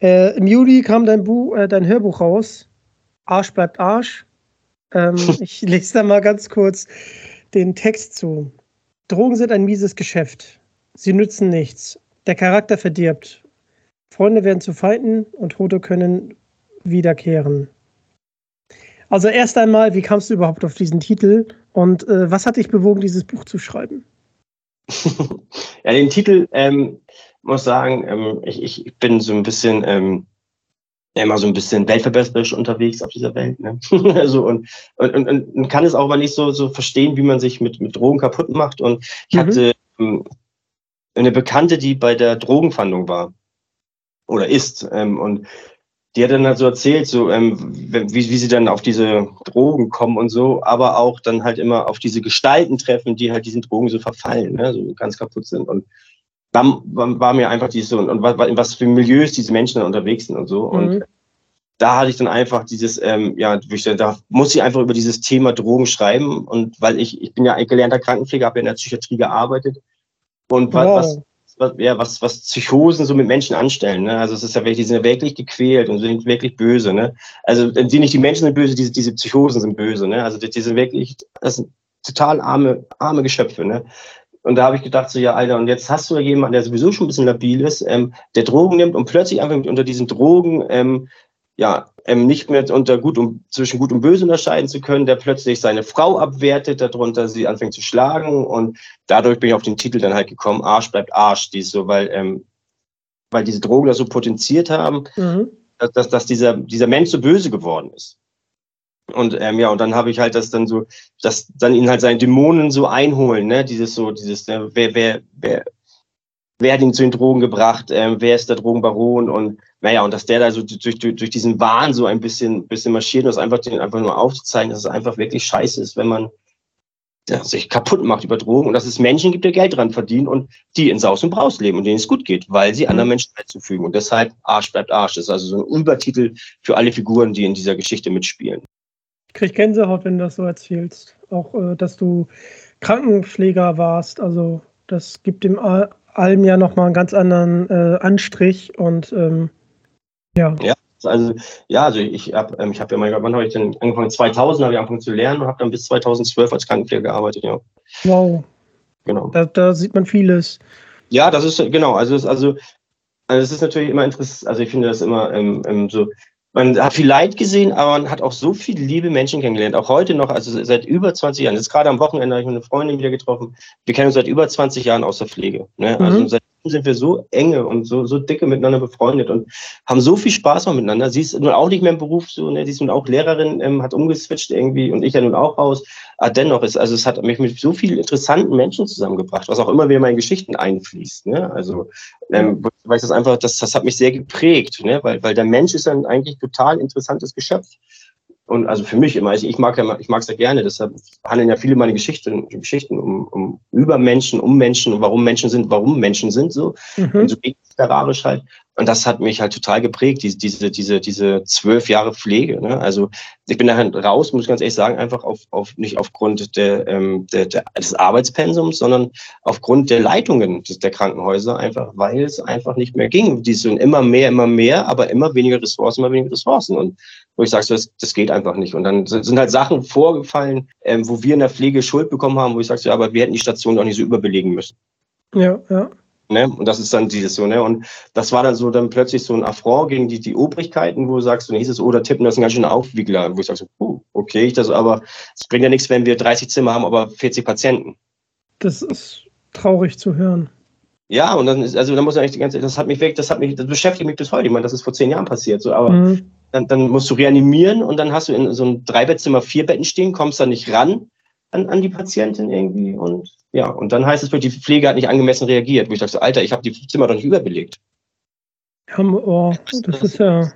Äh, Im Juli kam dein, Buch, äh, dein Hörbuch raus. Arsch bleibt Arsch. Ähm, ich lese da mal ganz kurz den Text zu. Drogen sind ein mieses Geschäft. Sie nützen nichts. Der Charakter verdirbt. Freunde werden zu Feinden und Tote können wiederkehren. Also erst einmal, wie kamst du überhaupt auf diesen Titel und äh, was hat dich bewogen, dieses Buch zu schreiben? Ja, den Titel, ähm, muss sagen, ähm, ich, ich bin so ein bisschen ähm, immer so ein bisschen weltverbesserisch unterwegs auf dieser Welt. Ne? also und, und, und, und kann es auch mal nicht so, so verstehen, wie man sich mit, mit Drogen kaputt macht. Und ich mhm. hatte ähm, eine Bekannte, die bei der Drogenfahndung war oder ist. Ähm, und die hat dann halt so erzählt, so ähm, wie, wie sie dann auf diese Drogen kommen und so, aber auch dann halt immer auf diese Gestalten treffen, die halt diesen Drogen so verfallen, ne? so ganz kaputt sind. Und dann war mir einfach dieses so, und was, was für Milieus diese Menschen dann unterwegs sind und so. Mhm. Und da hatte ich dann einfach dieses, ähm, ja, da muss ich einfach über dieses Thema Drogen schreiben. Und weil ich, ich bin ja ein gelernter Krankenpfleger, habe ja in der Psychiatrie gearbeitet. Und was, wow. was, was, ja, was, was Psychosen so mit Menschen anstellen. Ne? Also es ist ja wirklich, die sind ja wirklich gequält und sind wirklich böse. Ne? Also die nicht die Menschen sind böse, diese, diese Psychosen sind böse. Ne? Also die, die sind wirklich, das sind total arme, arme Geschöpfe. Ne? Und da habe ich gedacht, so, ja, Alter, und jetzt hast du ja jemanden, der sowieso schon ein bisschen labil ist, ähm, der Drogen nimmt und plötzlich einfach unter diesen Drogen, ähm, ja, ähm, nicht mehr unter gut und zwischen gut und böse unterscheiden zu können, der plötzlich seine Frau abwertet, darunter sie anfängt zu schlagen und dadurch bin ich auf den Titel dann halt gekommen, Arsch bleibt Arsch, dies so, weil, ähm, weil diese Drogen das so potenziert haben, mhm. dass, dass, dass dieser, dieser Mensch so böse geworden ist. Und ähm, ja, und dann habe ich halt das dann so, dass dann ihn halt seine Dämonen so einholen, ne? Dieses so, dieses, ne? wer, wer, wer, wer hat ihn zu den Drogen gebracht, ähm, wer ist der Drogenbaron und naja, und dass der da so durch, durch, durch diesen Wahn so ein bisschen, bisschen marschiert und das einfach, den einfach nur aufzuzeigen, dass es einfach wirklich scheiße ist, wenn man sich kaputt macht über Drogen und dass es Menschen gibt, die Geld dran verdienen und die in Saus und Braus leben und denen es gut geht, weil sie anderen mhm. Menschen Leid zufügen. Und deshalb Arsch bleibt Arsch. Das ist also so ein Übertitel für alle Figuren, die in dieser Geschichte mitspielen kriege Gänsehaut, wenn du das so erzählst. Auch, äh, dass du Krankenpfleger warst. Also, das gibt dem allem ja nochmal einen ganz anderen äh, Anstrich und ähm, ja. Ja, also, ja, also ich habe ähm, ich hab ja mal, wann habe ich denn angefangen? 2000 habe ich angefangen zu lernen und habe dann bis 2012 als Krankenpfleger gearbeitet, ja. Wow. Genau. Da, da sieht man vieles. Ja, das ist, genau, also, ist, also, also es ist natürlich immer interessant, also ich finde das immer ähm, ähm, so, man hat viel Leid gesehen, aber man hat auch so viele liebe Menschen kennengelernt. Auch heute noch, also seit über 20 Jahren. Jetzt gerade am Wochenende habe ich eine Freundin wieder getroffen. Wir kennen uns seit über 20 Jahren aus der Pflege. Ne? Also mhm. seit sind wir so enge und so, so dicke miteinander befreundet und haben so viel Spaß mal miteinander. Sie ist nun auch nicht mehr im Beruf so, ne? Sie ist nun auch Lehrerin, ähm, hat umgeswitcht irgendwie und ich ja nun auch raus. Aber dennoch ist, also es hat mich mit so vielen interessanten Menschen zusammengebracht, was auch immer wieder in meine Geschichten einfließt. Ne? Also, ähm, weil ich das einfach, das, das hat mich sehr geprägt, ne? weil, weil der Mensch ist ein eigentlich total interessantes Geschöpf. Und also für mich immer, also ich mag ja, ich mag es ja gerne, deshalb handeln ja viele meine Geschichten, Geschichten um, um über Menschen, um Menschen und warum Menschen sind, warum Menschen sind so, mhm. so literarisch halt. Und das hat mich halt total geprägt, diese, diese, diese, diese zwölf Jahre Pflege. Ne? Also ich bin dahin raus, muss ich ganz ehrlich sagen, einfach auf, auf nicht aufgrund der, ähm, der, der, des Arbeitspensums, sondern aufgrund der Leitungen des, der Krankenhäuser, einfach weil es einfach nicht mehr ging. Die sind immer mehr, immer mehr, aber immer weniger Ressourcen, immer weniger Ressourcen. Und wo ich sage, das, das geht einfach nicht. Und dann sind halt Sachen vorgefallen, ähm, wo wir in der Pflege Schuld bekommen haben, wo ich sage, ja, aber wir hätten die Station auch nicht so überbelegen müssen. Ja, ja. Ne? Und das ist dann dieses so, ne? Und das war dann so dann plötzlich so ein Affront gegen die, die Obrigkeiten, wo du sagst, dann hieß es, oh, der Tippen, das ist ein ganz schöner Aufwiegler. Wo ich sage, so, oh, okay, ich das, aber es bringt ja nichts, wenn wir 30 Zimmer haben, aber 40 Patienten. Das ist traurig zu hören. Ja, und dann ist, also da muss man echt die ganze das hat mich weg, das hat mich, das beschäftigt mich bis heute. Ich meine, das ist vor zehn Jahren passiert. So, aber mhm. Dann, dann musst du reanimieren und dann hast du in so einem Dreibettzimmer vier Betten stehen, kommst da nicht ran an, an die Patientin irgendwie und ja, und dann heißt es, die Pflege hat nicht angemessen reagiert. Wo ich so, Alter, ich habe die Zimmer doch nicht überbelegt. Ja, oh, das ist ja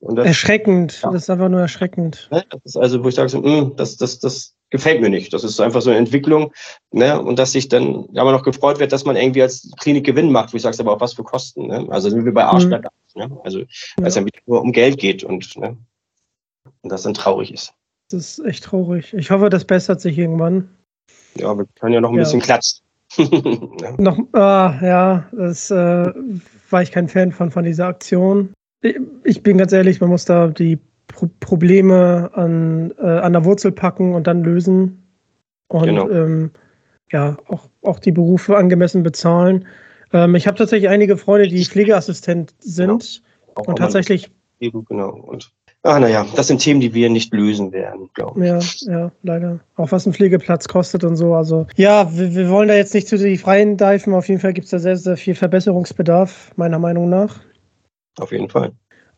das, erschreckend. Ja. Das ist einfach nur erschreckend. Ne, das ist also, wo ich sage so, mh, hm, das, das, das gefällt mir nicht. Das ist einfach so eine Entwicklung. Ne? Und dass sich dann aber noch gefreut wird, dass man irgendwie als Klinik Gewinn macht, wo ich sage, aber auch was für Kosten. Ne? Also sind wir bei Arschblatt. Mhm. Ne? Also, weil es dann wieder nur um Geld geht und, ne? und das dann traurig ist. Das ist echt traurig. Ich hoffe, das bessert sich irgendwann. Ja, wir können ja noch ein ja. bisschen klatschen. ja. Noch, äh, ja, das äh, war ich kein Fan von, von dieser Aktion. Ich, bin ganz ehrlich, man muss da die Pro Probleme an, äh, an der Wurzel packen und dann lösen. Und genau. ähm, ja, auch, auch die Berufe angemessen bezahlen. Ähm, ich habe tatsächlich einige Freunde, die Pflegeassistent sind genau. und tatsächlich. Eben, genau. Und Ach naja, das sind Themen, die wir nicht lösen werden, glaube ich. Ja, ja, leider. Auch was ein Pflegeplatz kostet und so. Also ja, wir, wir wollen da jetzt nicht zu die Freien diven. Auf jeden Fall gibt es da sehr, sehr viel Verbesserungsbedarf, meiner Meinung nach. Auf jeden Fall.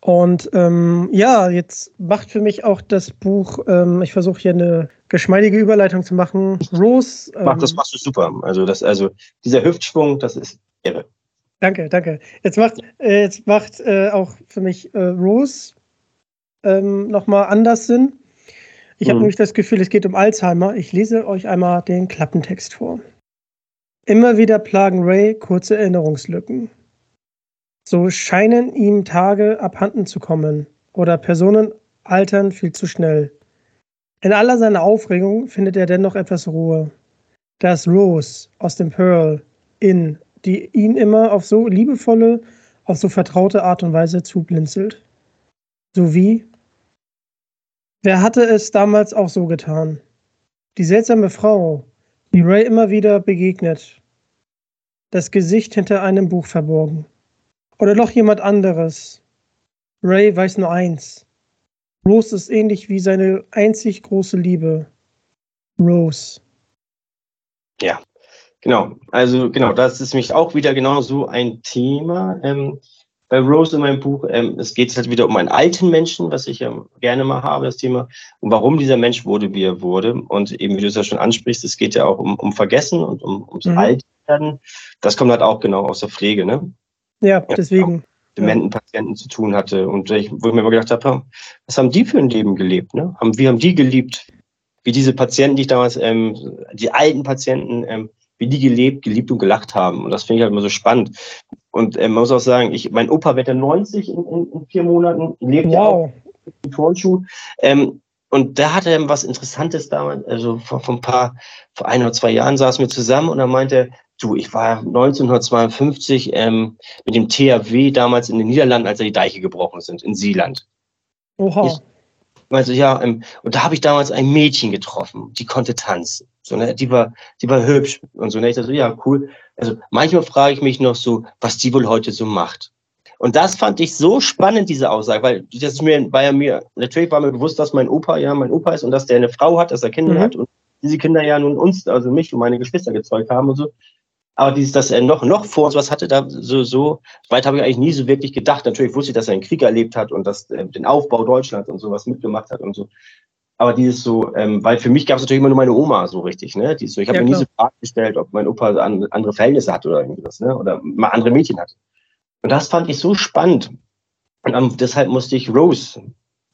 Und ähm, ja, jetzt macht für mich auch das Buch, ähm, ich versuche hier eine geschmeidige Überleitung zu machen. Rose. Ähm, Mach, das machst du super. Also, das, also dieser Hüftschwung, das ist irre. Danke, danke. Jetzt macht, äh, jetzt macht äh, auch für mich äh, Rose ähm, nochmal anders sind. Ich habe mhm. nämlich das Gefühl, es geht um Alzheimer. Ich lese euch einmal den Klappentext vor. Immer wieder plagen Ray kurze Erinnerungslücken. So scheinen ihm Tage abhanden zu kommen oder Personen altern viel zu schnell. In aller seiner Aufregung findet er dennoch etwas Ruhe. Das Rose aus dem Pearl Inn, die ihn immer auf so liebevolle, auf so vertraute Art und Weise zublinzelt. Sowie Wer hatte es damals auch so getan? Die seltsame Frau, die Ray immer wieder begegnet. Das Gesicht hinter einem Buch verborgen. Oder noch jemand anderes. Ray weiß nur eins. Rose ist ähnlich wie seine einzig große Liebe. Rose. Ja, genau. Also genau, das ist mich auch wieder genau so ein Thema. Ähm, bei Rose in meinem Buch, ähm, es geht halt wieder um einen alten Menschen, was ich ja gerne mal habe, das Thema, und warum dieser Mensch wurde, wie er wurde. Und eben, wie du es ja schon ansprichst, es geht ja auch um, um Vergessen und um, ums mhm. Altwerden. Das kommt halt auch genau aus der Pflege, ne? Ja, deswegen. Ja, dementen Patienten zu tun hatte. Und ich, wo ich mir immer gedacht habe, was haben die für ein Leben gelebt? Ne? Haben, wie haben die geliebt? Wie diese Patienten, die ich damals, ähm, die alten Patienten, ähm, wie die gelebt, geliebt und gelacht haben. Und das finde ich halt immer so spannend. Und äh, man muss auch sagen, ich, mein Opa wird ja 90 in, in, in, vier Monaten, lebt wow. ja auch Turnschuh. Ähm, und da hatte er was Interessantes damals, also vor, vor ein paar, vor ein oder zwei Jahren saßen wir zusammen und er meinte, du, ich war 1952 ähm, mit dem THW damals in den Niederlanden, als da die Deiche gebrochen sind, in Seeland. Oha. Ich, also ja, ähm, und da habe ich damals ein Mädchen getroffen, die konnte tanzen. So, ne, die war, die war hübsch und so. Ne, ich dachte, ja, cool. Also manchmal frage ich mich noch so, was die wohl heute so macht. Und das fand ich so spannend, diese Aussage, weil das mir, war ja mir, natürlich war mir bewusst, dass mein Opa ja mein Opa ist und dass der eine Frau hat, dass er Kinder mhm. hat und diese Kinder ja nun uns, also mich und meine Geschwister gezeugt haben und so. Aber dieses, dass er noch, noch vor uns was hatte, da so, so weit habe ich eigentlich nie so wirklich gedacht. Natürlich wusste ich, dass er einen Krieg erlebt hat und dass äh, den Aufbau Deutschlands und sowas mitgemacht hat und so aber dieses so, ähm, weil für mich gab es natürlich immer nur meine Oma so richtig, ne? Die so, ich habe ja, mir nie so Frage gestellt, ob mein Opa an, andere Verhältnisse hat oder irgendwas, ne? Oder mal andere Mädchen hat. Und das fand ich so spannend. Und um, deshalb musste ich Rose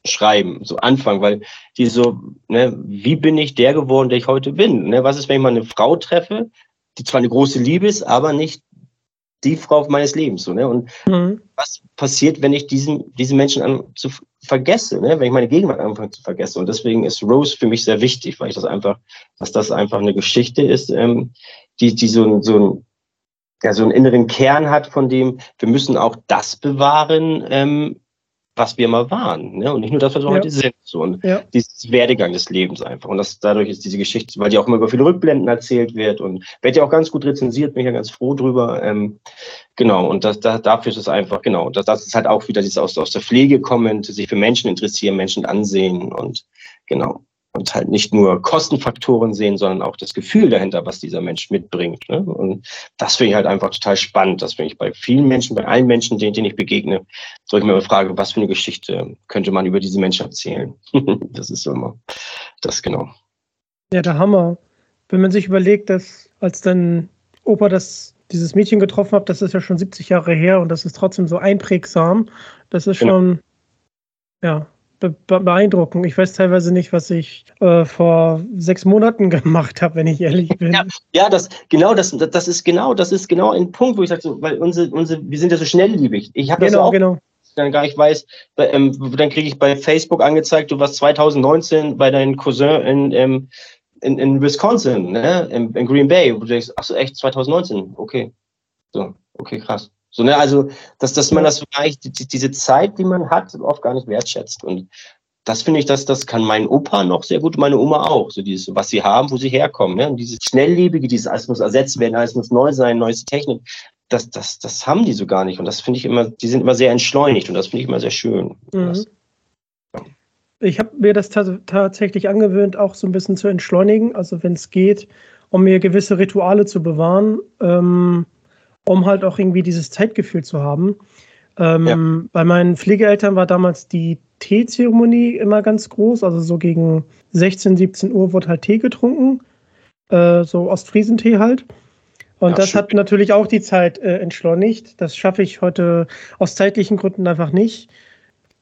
schreiben, so anfangen, weil die so, ne, wie bin ich der geworden, der ich heute bin? Ne? Was ist, wenn ich mal eine Frau treffe, die zwar eine große Liebe ist, aber nicht die Frau meines Lebens. So, ne? Und mhm. was passiert, wenn ich diesen, diesen Menschen an, zu vergesse, ne? wenn ich meine Gegenwart anfange zu vergessen? Und deswegen ist Rose für mich sehr wichtig, weil ich das einfach, dass das einfach eine Geschichte ist, ähm, die, die so, so ein ja, so einen inneren Kern hat, von dem wir müssen auch das bewahren, ähm, was wir mal waren. Ne? Und nicht nur das, was wir ja. heute sind. So. Und ja. dieses Werdegang des Lebens einfach. Und das, dadurch ist diese Geschichte, weil die auch immer über viele Rückblenden erzählt wird und wird ja auch ganz gut rezensiert, bin ich ja ganz froh drüber. Ähm, genau, und das, da, dafür ist es einfach, genau, das, das ist halt auch wieder dieses aus, aus der Pflege kommend, sich für Menschen interessieren, Menschen ansehen und genau und halt nicht nur Kostenfaktoren sehen, sondern auch das Gefühl dahinter, was dieser Mensch mitbringt. Ne? Und das finde ich halt einfach total spannend. Das finde ich bei vielen Menschen, bei allen Menschen, denen, denen ich begegne, so ich mir frage, was für eine Geschichte könnte man über diese Menschen erzählen? das ist so immer das genau. Ja, der Hammer. Wenn man sich überlegt, dass als dann Opa das dieses Mädchen getroffen hat, das ist ja schon 70 Jahre her und das ist trotzdem so einprägsam. Das ist genau. schon, ja, be beeindruckend. Ich weiß teilweise nicht, was ich äh, vor sechs Monaten gemacht habe, wenn ich ehrlich bin. Ja, ja, das genau, das, das ist genau, das ist genau ein Punkt, wo ich sage, weil unsere, unsere, wir sind ja so schnellliebig. Ich habe genau, das auch, genau. dann gar nicht weiß, ähm, dann kriege ich bei Facebook angezeigt, du warst 2019 bei deinem Cousin in, ähm, in, in Wisconsin, ne? in, in Green Bay. Wo du denkst, ach so, echt 2019, okay, so, okay, krass. So, ne, also, dass, dass man das die, diese Zeit, die man hat, oft gar nicht wertschätzt. Und das finde ich, dass das kann mein Opa noch sehr gut, meine Oma auch. So dieses, was sie haben, wo sie herkommen. Ne? Und dieses Schnelllebige, dieses, alles muss ersetzt werden, alles muss neu sein, neueste Technik. Das, das, das haben die so gar nicht. Und das finde ich immer, die sind immer sehr entschleunigt und das finde ich immer sehr schön. Mhm. Ja. Ich habe mir das tatsächlich angewöhnt, auch so ein bisschen zu entschleunigen. Also wenn es geht, um mir gewisse Rituale zu bewahren. Ähm, um halt auch irgendwie dieses Zeitgefühl zu haben. Ähm, ja. Bei meinen Pflegeeltern war damals die Teezeremonie immer ganz groß. Also so gegen 16, 17 Uhr wurde halt Tee getrunken. Äh, so Ostfriesentee halt. Und ja, das schön. hat natürlich auch die Zeit äh, entschleunigt. Das schaffe ich heute aus zeitlichen Gründen einfach nicht.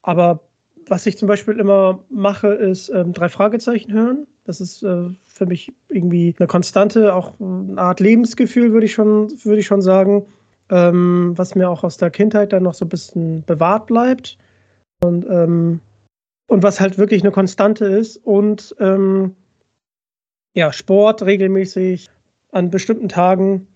Aber was ich zum Beispiel immer mache, ist ähm, drei Fragezeichen hören. Das ist äh, für mich irgendwie eine Konstante, auch eine Art Lebensgefühl, würde ich schon, würde ich schon sagen, ähm, was mir auch aus der Kindheit dann noch so ein bisschen bewahrt bleibt. Und, ähm, und was halt wirklich eine Konstante ist. Und ähm, ja, Sport regelmäßig an bestimmten Tagen.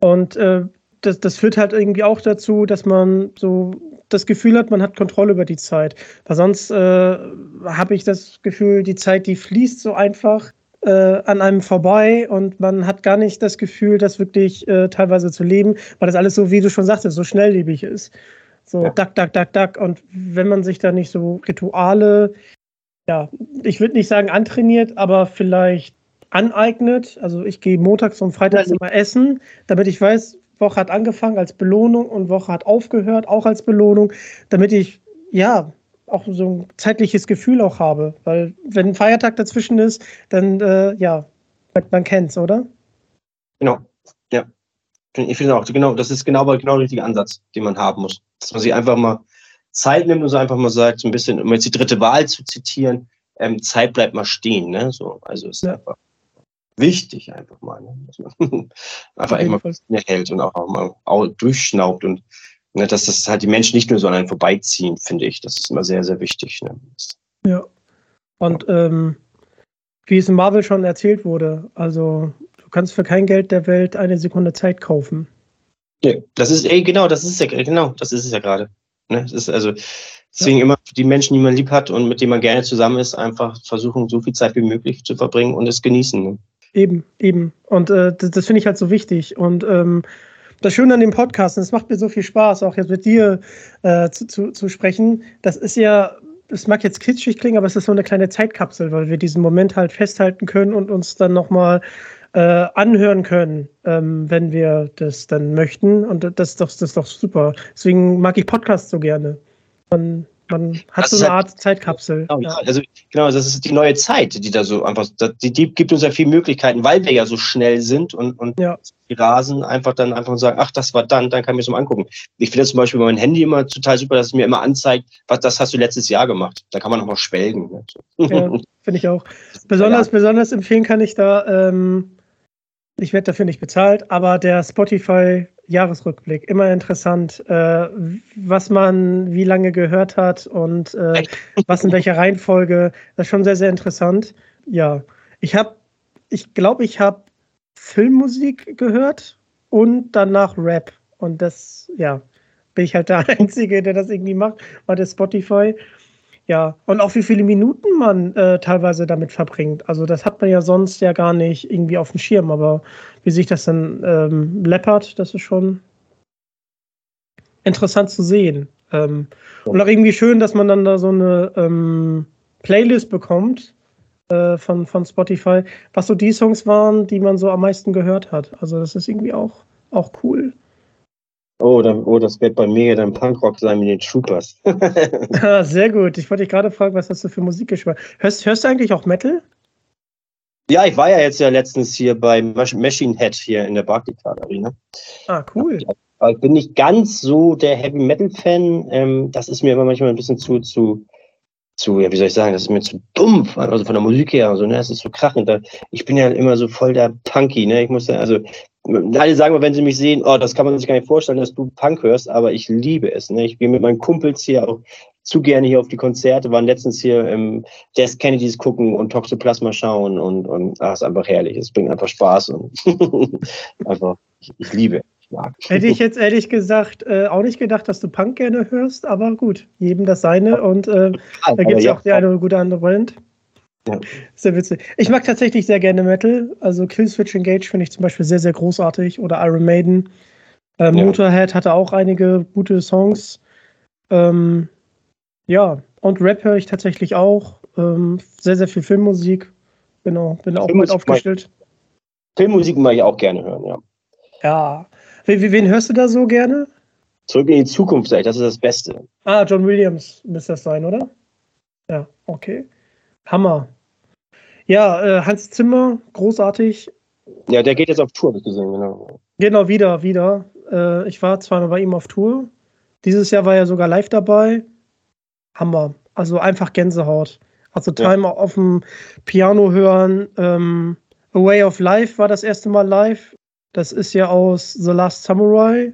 Und äh, das, das führt halt irgendwie auch dazu, dass man so das Gefühl hat, man hat Kontrolle über die Zeit. Weil sonst äh, habe ich das Gefühl, die Zeit, die fließt so einfach äh, an einem vorbei und man hat gar nicht das Gefühl, das wirklich äh, teilweise zu leben, weil das alles so, wie du schon sagtest, so schnelllebig ist. So ja. dack, dack, dack, dack. Und wenn man sich da nicht so Rituale, ja, ich würde nicht sagen antrainiert, aber vielleicht aneignet. Also ich gehe montags und freitags immer essen, damit ich weiß, Woche hat angefangen als Belohnung und Woche hat aufgehört, auch als Belohnung, damit ich, ja, auch so ein zeitliches Gefühl auch habe. Weil wenn ein Feiertag dazwischen ist, dann, äh, ja, man kennt es, oder? Genau, ja. Ich finde auch, genau, das ist genau, genau der richtige Ansatz, den man haben muss. Dass man sich einfach mal Zeit nimmt und so einfach mal sagt, so ein bisschen, um jetzt die dritte Wahl zu zitieren, ähm, Zeit bleibt mal stehen, ne? So, also ist ja. einfach wichtig einfach mal. Ne? Dass man einfach immer hält und auch, mal durchschnaubt und ne, dass das halt die Menschen nicht nur so an einen vorbeiziehen, finde ich. Das ist immer sehr, sehr wichtig. Ne? Ja. Und ähm, wie es in Marvel schon erzählt wurde, also du kannst für kein Geld der Welt eine Sekunde Zeit kaufen. Ja, das ist, ey, genau, das ist ja, genau, das ist es ja gerade. Ne? Das ist also, deswegen ja. immer die Menschen, die man lieb hat und mit denen man gerne zusammen ist, einfach versuchen, so viel Zeit wie möglich zu verbringen und es genießen. Ne? Eben, eben. Und äh, das, das finde ich halt so wichtig. Und ähm, das Schöne an dem Podcast, und es macht mir so viel Spaß, auch jetzt mit dir äh, zu, zu, zu sprechen, das ist ja, es mag jetzt kitschig klingen, aber es ist so eine kleine Zeitkapsel, weil wir diesen Moment halt festhalten können und uns dann nochmal äh, anhören können, ähm, wenn wir das dann möchten. Und das, das, das ist doch super. Deswegen mag ich Podcasts so gerne. Man man hat das so eine halt, Art Zeitkapsel. Genau, ja. also genau, das ist die neue Zeit, die da so einfach, die, die gibt uns ja viele Möglichkeiten, weil wir ja so schnell sind und, und ja. die rasen, einfach dann einfach sagen, ach, das war dann, dann kann ich mir das mal angucken. Ich finde das zum Beispiel bei meinem Handy immer total super, dass es mir immer anzeigt, was das hast du letztes Jahr gemacht. Da kann man nochmal schwelgen. Ne? Ja, finde ich auch. Besonders, ja. besonders empfehlen kann ich da, ähm, ich werde dafür nicht bezahlt, aber der Spotify Jahresrückblick, immer interessant, äh, was man wie lange gehört hat und äh, was in welcher Reihenfolge. Das ist schon sehr, sehr interessant. Ja, ich habe, ich glaube, ich habe Filmmusik gehört und danach Rap. Und das, ja, bin ich halt der Einzige, der das irgendwie macht, war der Spotify. Ja, und auch wie viele Minuten man äh, teilweise damit verbringt. Also das hat man ja sonst ja gar nicht irgendwie auf dem Schirm, aber wie sich das dann ähm, läppert, das ist schon interessant zu sehen. Ähm, und auch irgendwie schön, dass man dann da so eine ähm, Playlist bekommt äh, von, von Spotify, was so die Songs waren, die man so am meisten gehört hat. Also das ist irgendwie auch, auch cool. Oh, dann, oh, das wird bei mir dann Punkrock sein mit den Troopers. ah, sehr gut. Ich wollte dich gerade fragen, was hast du für Musikgeschmack? Hörst, hörst du eigentlich auch Metal? Ja, ich war ja jetzt ja letztens hier bei Machine Head hier in der Barclaycard Arena. Ah, cool. Aber ich bin nicht ganz so der Heavy Metal Fan. Ähm, das ist mir immer manchmal ein bisschen zu, zu, zu, ja, wie soll ich sagen, das ist mir zu dumpf, also von der Musik her, also, ne, das ist so krachend. Ich bin ja immer so voll der Punky, ne, ich muss ja, also, alle sagen wenn sie mich sehen, oh, das kann man sich gar nicht vorstellen, dass du Punk hörst, aber ich liebe es, ne, ich gehe mit meinen Kumpels hier auch zu gerne hier auf die Konzerte, waren letztens hier im Death Kennedys gucken und Toxoplasma schauen und, und, ach, ist einfach herrlich, es bringt einfach Spaß und einfach, ich, ich liebe mag. Hätte ich jetzt ehrlich gesagt äh, auch nicht gedacht, dass du Punk gerne hörst, aber gut, jedem das seine und äh, da gibt es ja auch die eine oder gute andere Band. Ja. Sehr witzig. Ich mag tatsächlich sehr gerne Metal. Also Killswitch Engage finde ich zum Beispiel sehr, sehr großartig. Oder Iron Maiden. Äh, ja. Motorhead hatte auch einige gute Songs. Ähm, ja, und Rap höre ich tatsächlich auch. Ähm, sehr, sehr viel Filmmusik. Genau, bin auch gut aufgestellt. Filmmusik mag ich auch gerne hören, ja. Ja, Wen hörst du da so gerne? Zurück in die Zukunft, das ist das Beste. Ah, John Williams müsste das sein, oder? Ja, okay. Hammer. Ja, äh, Hans Zimmer, großartig. Ja, der geht jetzt auf Tour, habe ich gesehen, genau. Genau, wieder, wieder. Äh, ich war zweimal bei ihm auf Tour. Dieses Jahr war er sogar live dabei. Hammer. Also einfach Gänsehaut. Also Time ja. auf dem Piano hören. Ähm, A Way of Life war das erste Mal live. Das ist ja aus The Last Samurai.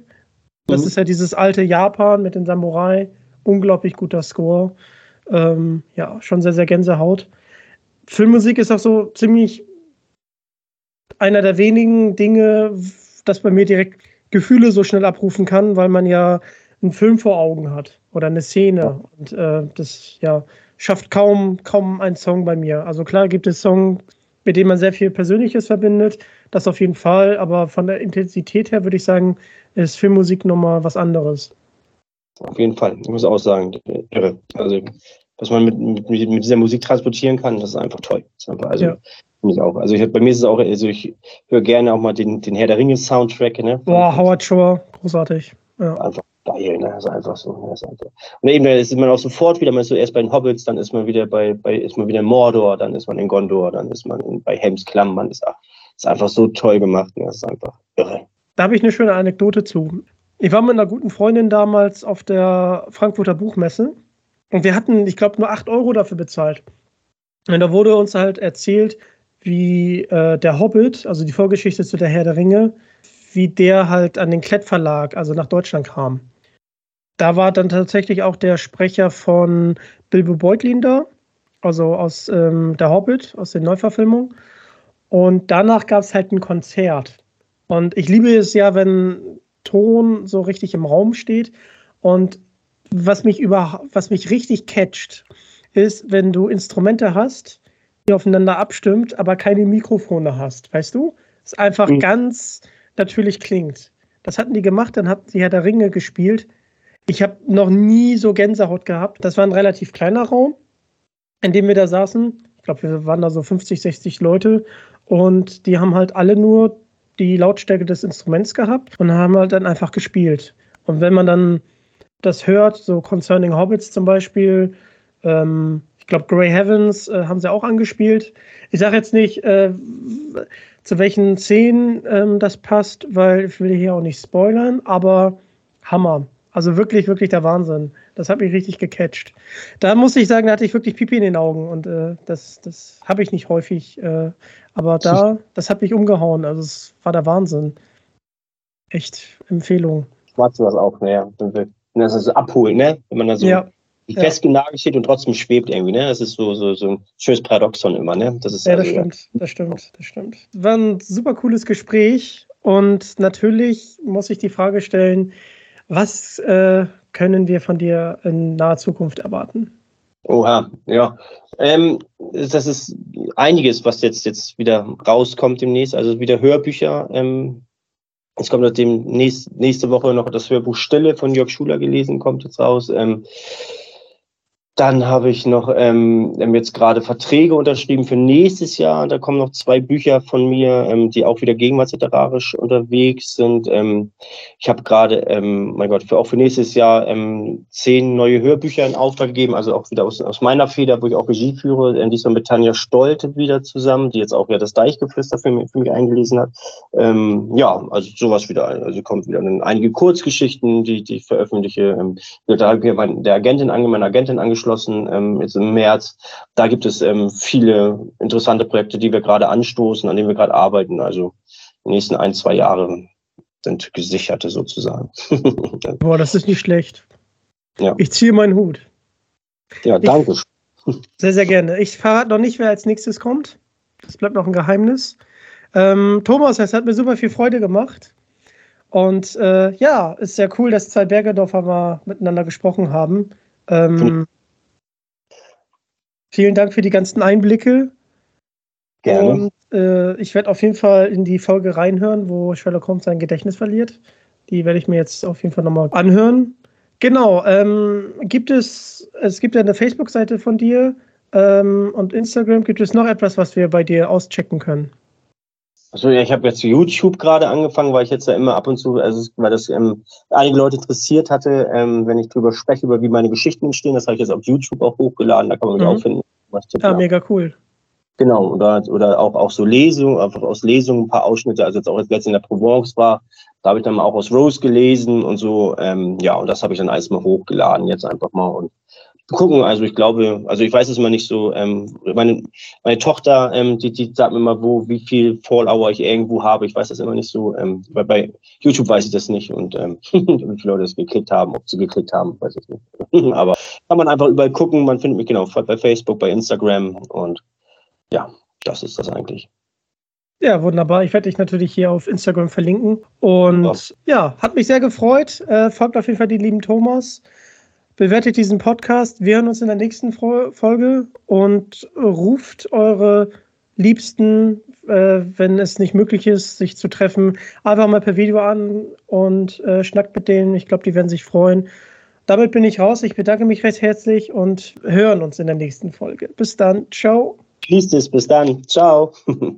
Das mhm. ist ja dieses alte Japan mit den Samurai. Unglaublich guter Score. Ähm, ja, schon sehr, sehr Gänsehaut. Filmmusik ist auch so ziemlich einer der wenigen Dinge, das bei mir direkt Gefühle so schnell abrufen kann, weil man ja einen Film vor Augen hat oder eine Szene. Und äh, das ja, schafft kaum, kaum ein Song bei mir. Also klar gibt es Songs, mit denen man sehr viel Persönliches verbindet, das auf jeden Fall, aber von der Intensität her würde ich sagen, ist Filmmusik nochmal was anderes. Auf jeden Fall, ich muss auch sagen, irre. Also, was man mit, mit, mit dieser Musik transportieren kann, das ist einfach toll. Ist einfach, also, ja. ich auch. Also, ich, bei mir ist es auch, also ich höre gerne auch mal den, den Herr der Ringe-Soundtrack. Ne? Boah, Howard Shore, großartig. Ja. Einfach geil, ne? Das ist einfach so. Ne? ist einfach. Und eben, da ist man auch sofort wieder, man ist so erst bei den Hobbits, dann ist man wieder bei, bei ist man wieder in Mordor, dann ist man in Gondor, dann ist man in, bei Helms Klamm, man ist ach, ist einfach so toll gemacht. Ne? Das ist einfach irre. Da habe ich eine schöne Anekdote zu. Ich war mit einer guten Freundin damals auf der Frankfurter Buchmesse und wir hatten, ich glaube, nur 8 Euro dafür bezahlt. Und da wurde uns halt erzählt, wie äh, der Hobbit, also die Vorgeschichte zu der Herr der Ringe, wie der halt an den Klett Verlag, also nach Deutschland kam. Da war dann tatsächlich auch der Sprecher von Bilbo Beutlin da, also aus ähm, der Hobbit, aus den Neuverfilmungen. Und danach gab es halt ein Konzert. Und ich liebe es ja, wenn Ton so richtig im Raum steht. Und was mich über, was mich richtig catcht, ist, wenn du Instrumente hast, die aufeinander abstimmt, aber keine Mikrofone hast, weißt du? Es einfach mhm. ganz natürlich klingt. Das hatten die gemacht, dann hatten sie Herr der Ringe gespielt. Ich habe noch nie so Gänsehaut gehabt. Das war ein relativ kleiner Raum, in dem wir da saßen. Ich glaube, wir waren da so 50, 60 Leute und die haben halt alle nur die Lautstärke des Instruments gehabt und haben halt dann einfach gespielt. Und wenn man dann das hört, so Concerning Hobbits zum Beispiel, ähm, ich glaube, Grey Heavens äh, haben sie auch angespielt. Ich sage jetzt nicht, äh, zu welchen Szenen ähm, das passt, weil ich will hier auch nicht spoilern, aber Hammer. Also wirklich, wirklich der Wahnsinn. Das hat mich richtig gecatcht. Da muss ich sagen, da hatte ich wirklich Pipi in den Augen und äh, das, das habe ich nicht häufig. Äh, aber da, das hat mich umgehauen. Also es war der Wahnsinn. Echt Empfehlung. Magst du das auch, ne? Das ist so abholen, ne? Wenn man da so ja ja. festgenagelt steht und trotzdem schwebt irgendwie, ne? Das ist so, so, so ein schönes Paradoxon immer, ne? Das ist ja, das also, stimmt, das stimmt, das stimmt. War ein super cooles Gespräch und natürlich muss ich die Frage stellen, was äh, können wir von dir in naher Zukunft erwarten? Oha, ja. Ähm, das ist einiges, was jetzt, jetzt wieder rauskommt demnächst. Also wieder Hörbücher. Ähm, es kommt nachdem nächst, nächste Woche noch das Hörbuch Stille von Jörg Schuler gelesen, kommt jetzt raus. Ähm, dann habe ich noch ähm, jetzt gerade Verträge unterschrieben für nächstes Jahr. Da kommen noch zwei Bücher von mir, ähm, die auch wieder gegenwartsliterarisch unterwegs sind. Ähm, ich habe gerade, ähm, mein Gott, für, auch für nächstes Jahr ähm, zehn neue Hörbücher in Auftrag gegeben, also auch wieder aus, aus meiner Feder, wo ich auch Regie führe. Äh, diesmal mit Tanja Stolte wieder zusammen, die jetzt auch wieder das Deichgeflüster für mich, für mich eingelesen hat. Ähm, ja, also sowas wieder. Also kommt wieder einige Kurzgeschichten, die, die ich veröffentliche. Ähm, da habe ich der Agentin, meine Agentin angeschlossen abgeschlossen, ähm, jetzt im März. Da gibt es ähm, viele interessante Projekte, die wir gerade anstoßen, an denen wir gerade arbeiten. Also die nächsten ein, zwei Jahre sind gesicherte sozusagen. Boah, das ist nicht schlecht. Ja. Ich ziehe meinen Hut. Ja, danke. Ich, sehr, sehr gerne. Ich verrate noch nicht, wer als nächstes kommt. Das bleibt noch ein Geheimnis. Ähm, Thomas, es hat mir super viel Freude gemacht. Und äh, ja, ist sehr cool, dass zwei Bergedorfer mal miteinander gesprochen haben. Ähm, Vielen Dank für die ganzen Einblicke. Gerne. Und äh, ich werde auf jeden Fall in die Folge reinhören, wo Sherlock Holmes sein Gedächtnis verliert. Die werde ich mir jetzt auf jeden Fall nochmal anhören. Genau, ähm, gibt es, es gibt ja eine Facebook-Seite von dir ähm, und Instagram. Gibt es noch etwas, was wir bei dir auschecken können? Also ja, ich habe jetzt YouTube gerade angefangen, weil ich jetzt ja immer ab und zu, also weil das ähm, einige Leute interessiert hatte, ähm, wenn ich drüber spreche, über wie meine Geschichten entstehen. Das habe ich jetzt auf YouTube auch hochgeladen, da kann man mich mhm. auch finden. ja, mega cool. Genau, oder, oder auch, auch so Lesungen, einfach aus Lesungen ein paar Ausschnitte, also jetzt auch jetzt letztens in der Provence war, da habe ich dann mal auch aus Rose gelesen und so, ähm, ja, und das habe ich dann alles mal hochgeladen, jetzt einfach mal und gucken. Also ich glaube, also ich weiß es immer nicht so. Ähm, meine, meine Tochter, ähm, die, die sagt mir mal, wo, wie viel Follower ich irgendwo habe. Ich weiß das immer nicht so. Ähm, weil bei YouTube weiß ich das nicht und ähm, wie viele Leute das geklickt haben, ob sie geklickt haben, weiß ich nicht. Aber kann man einfach überall gucken. Man findet mich genau bei Facebook, bei Instagram und ja, das ist das eigentlich. Ja, wunderbar. Ich werde dich natürlich hier auf Instagram verlinken. Und ja, ja hat mich sehr gefreut. Äh, folgt auf jeden Fall den lieben Thomas bewertet diesen Podcast. Wir hören uns in der nächsten Folge und ruft eure Liebsten, äh, wenn es nicht möglich ist, sich zu treffen, einfach mal per Video an und äh, schnackt mit denen. Ich glaube, die werden sich freuen. Damit bin ich raus. Ich bedanke mich recht herzlich und hören uns in der nächsten Folge. Bis dann. Ciao. Es. Bis dann. Ciao.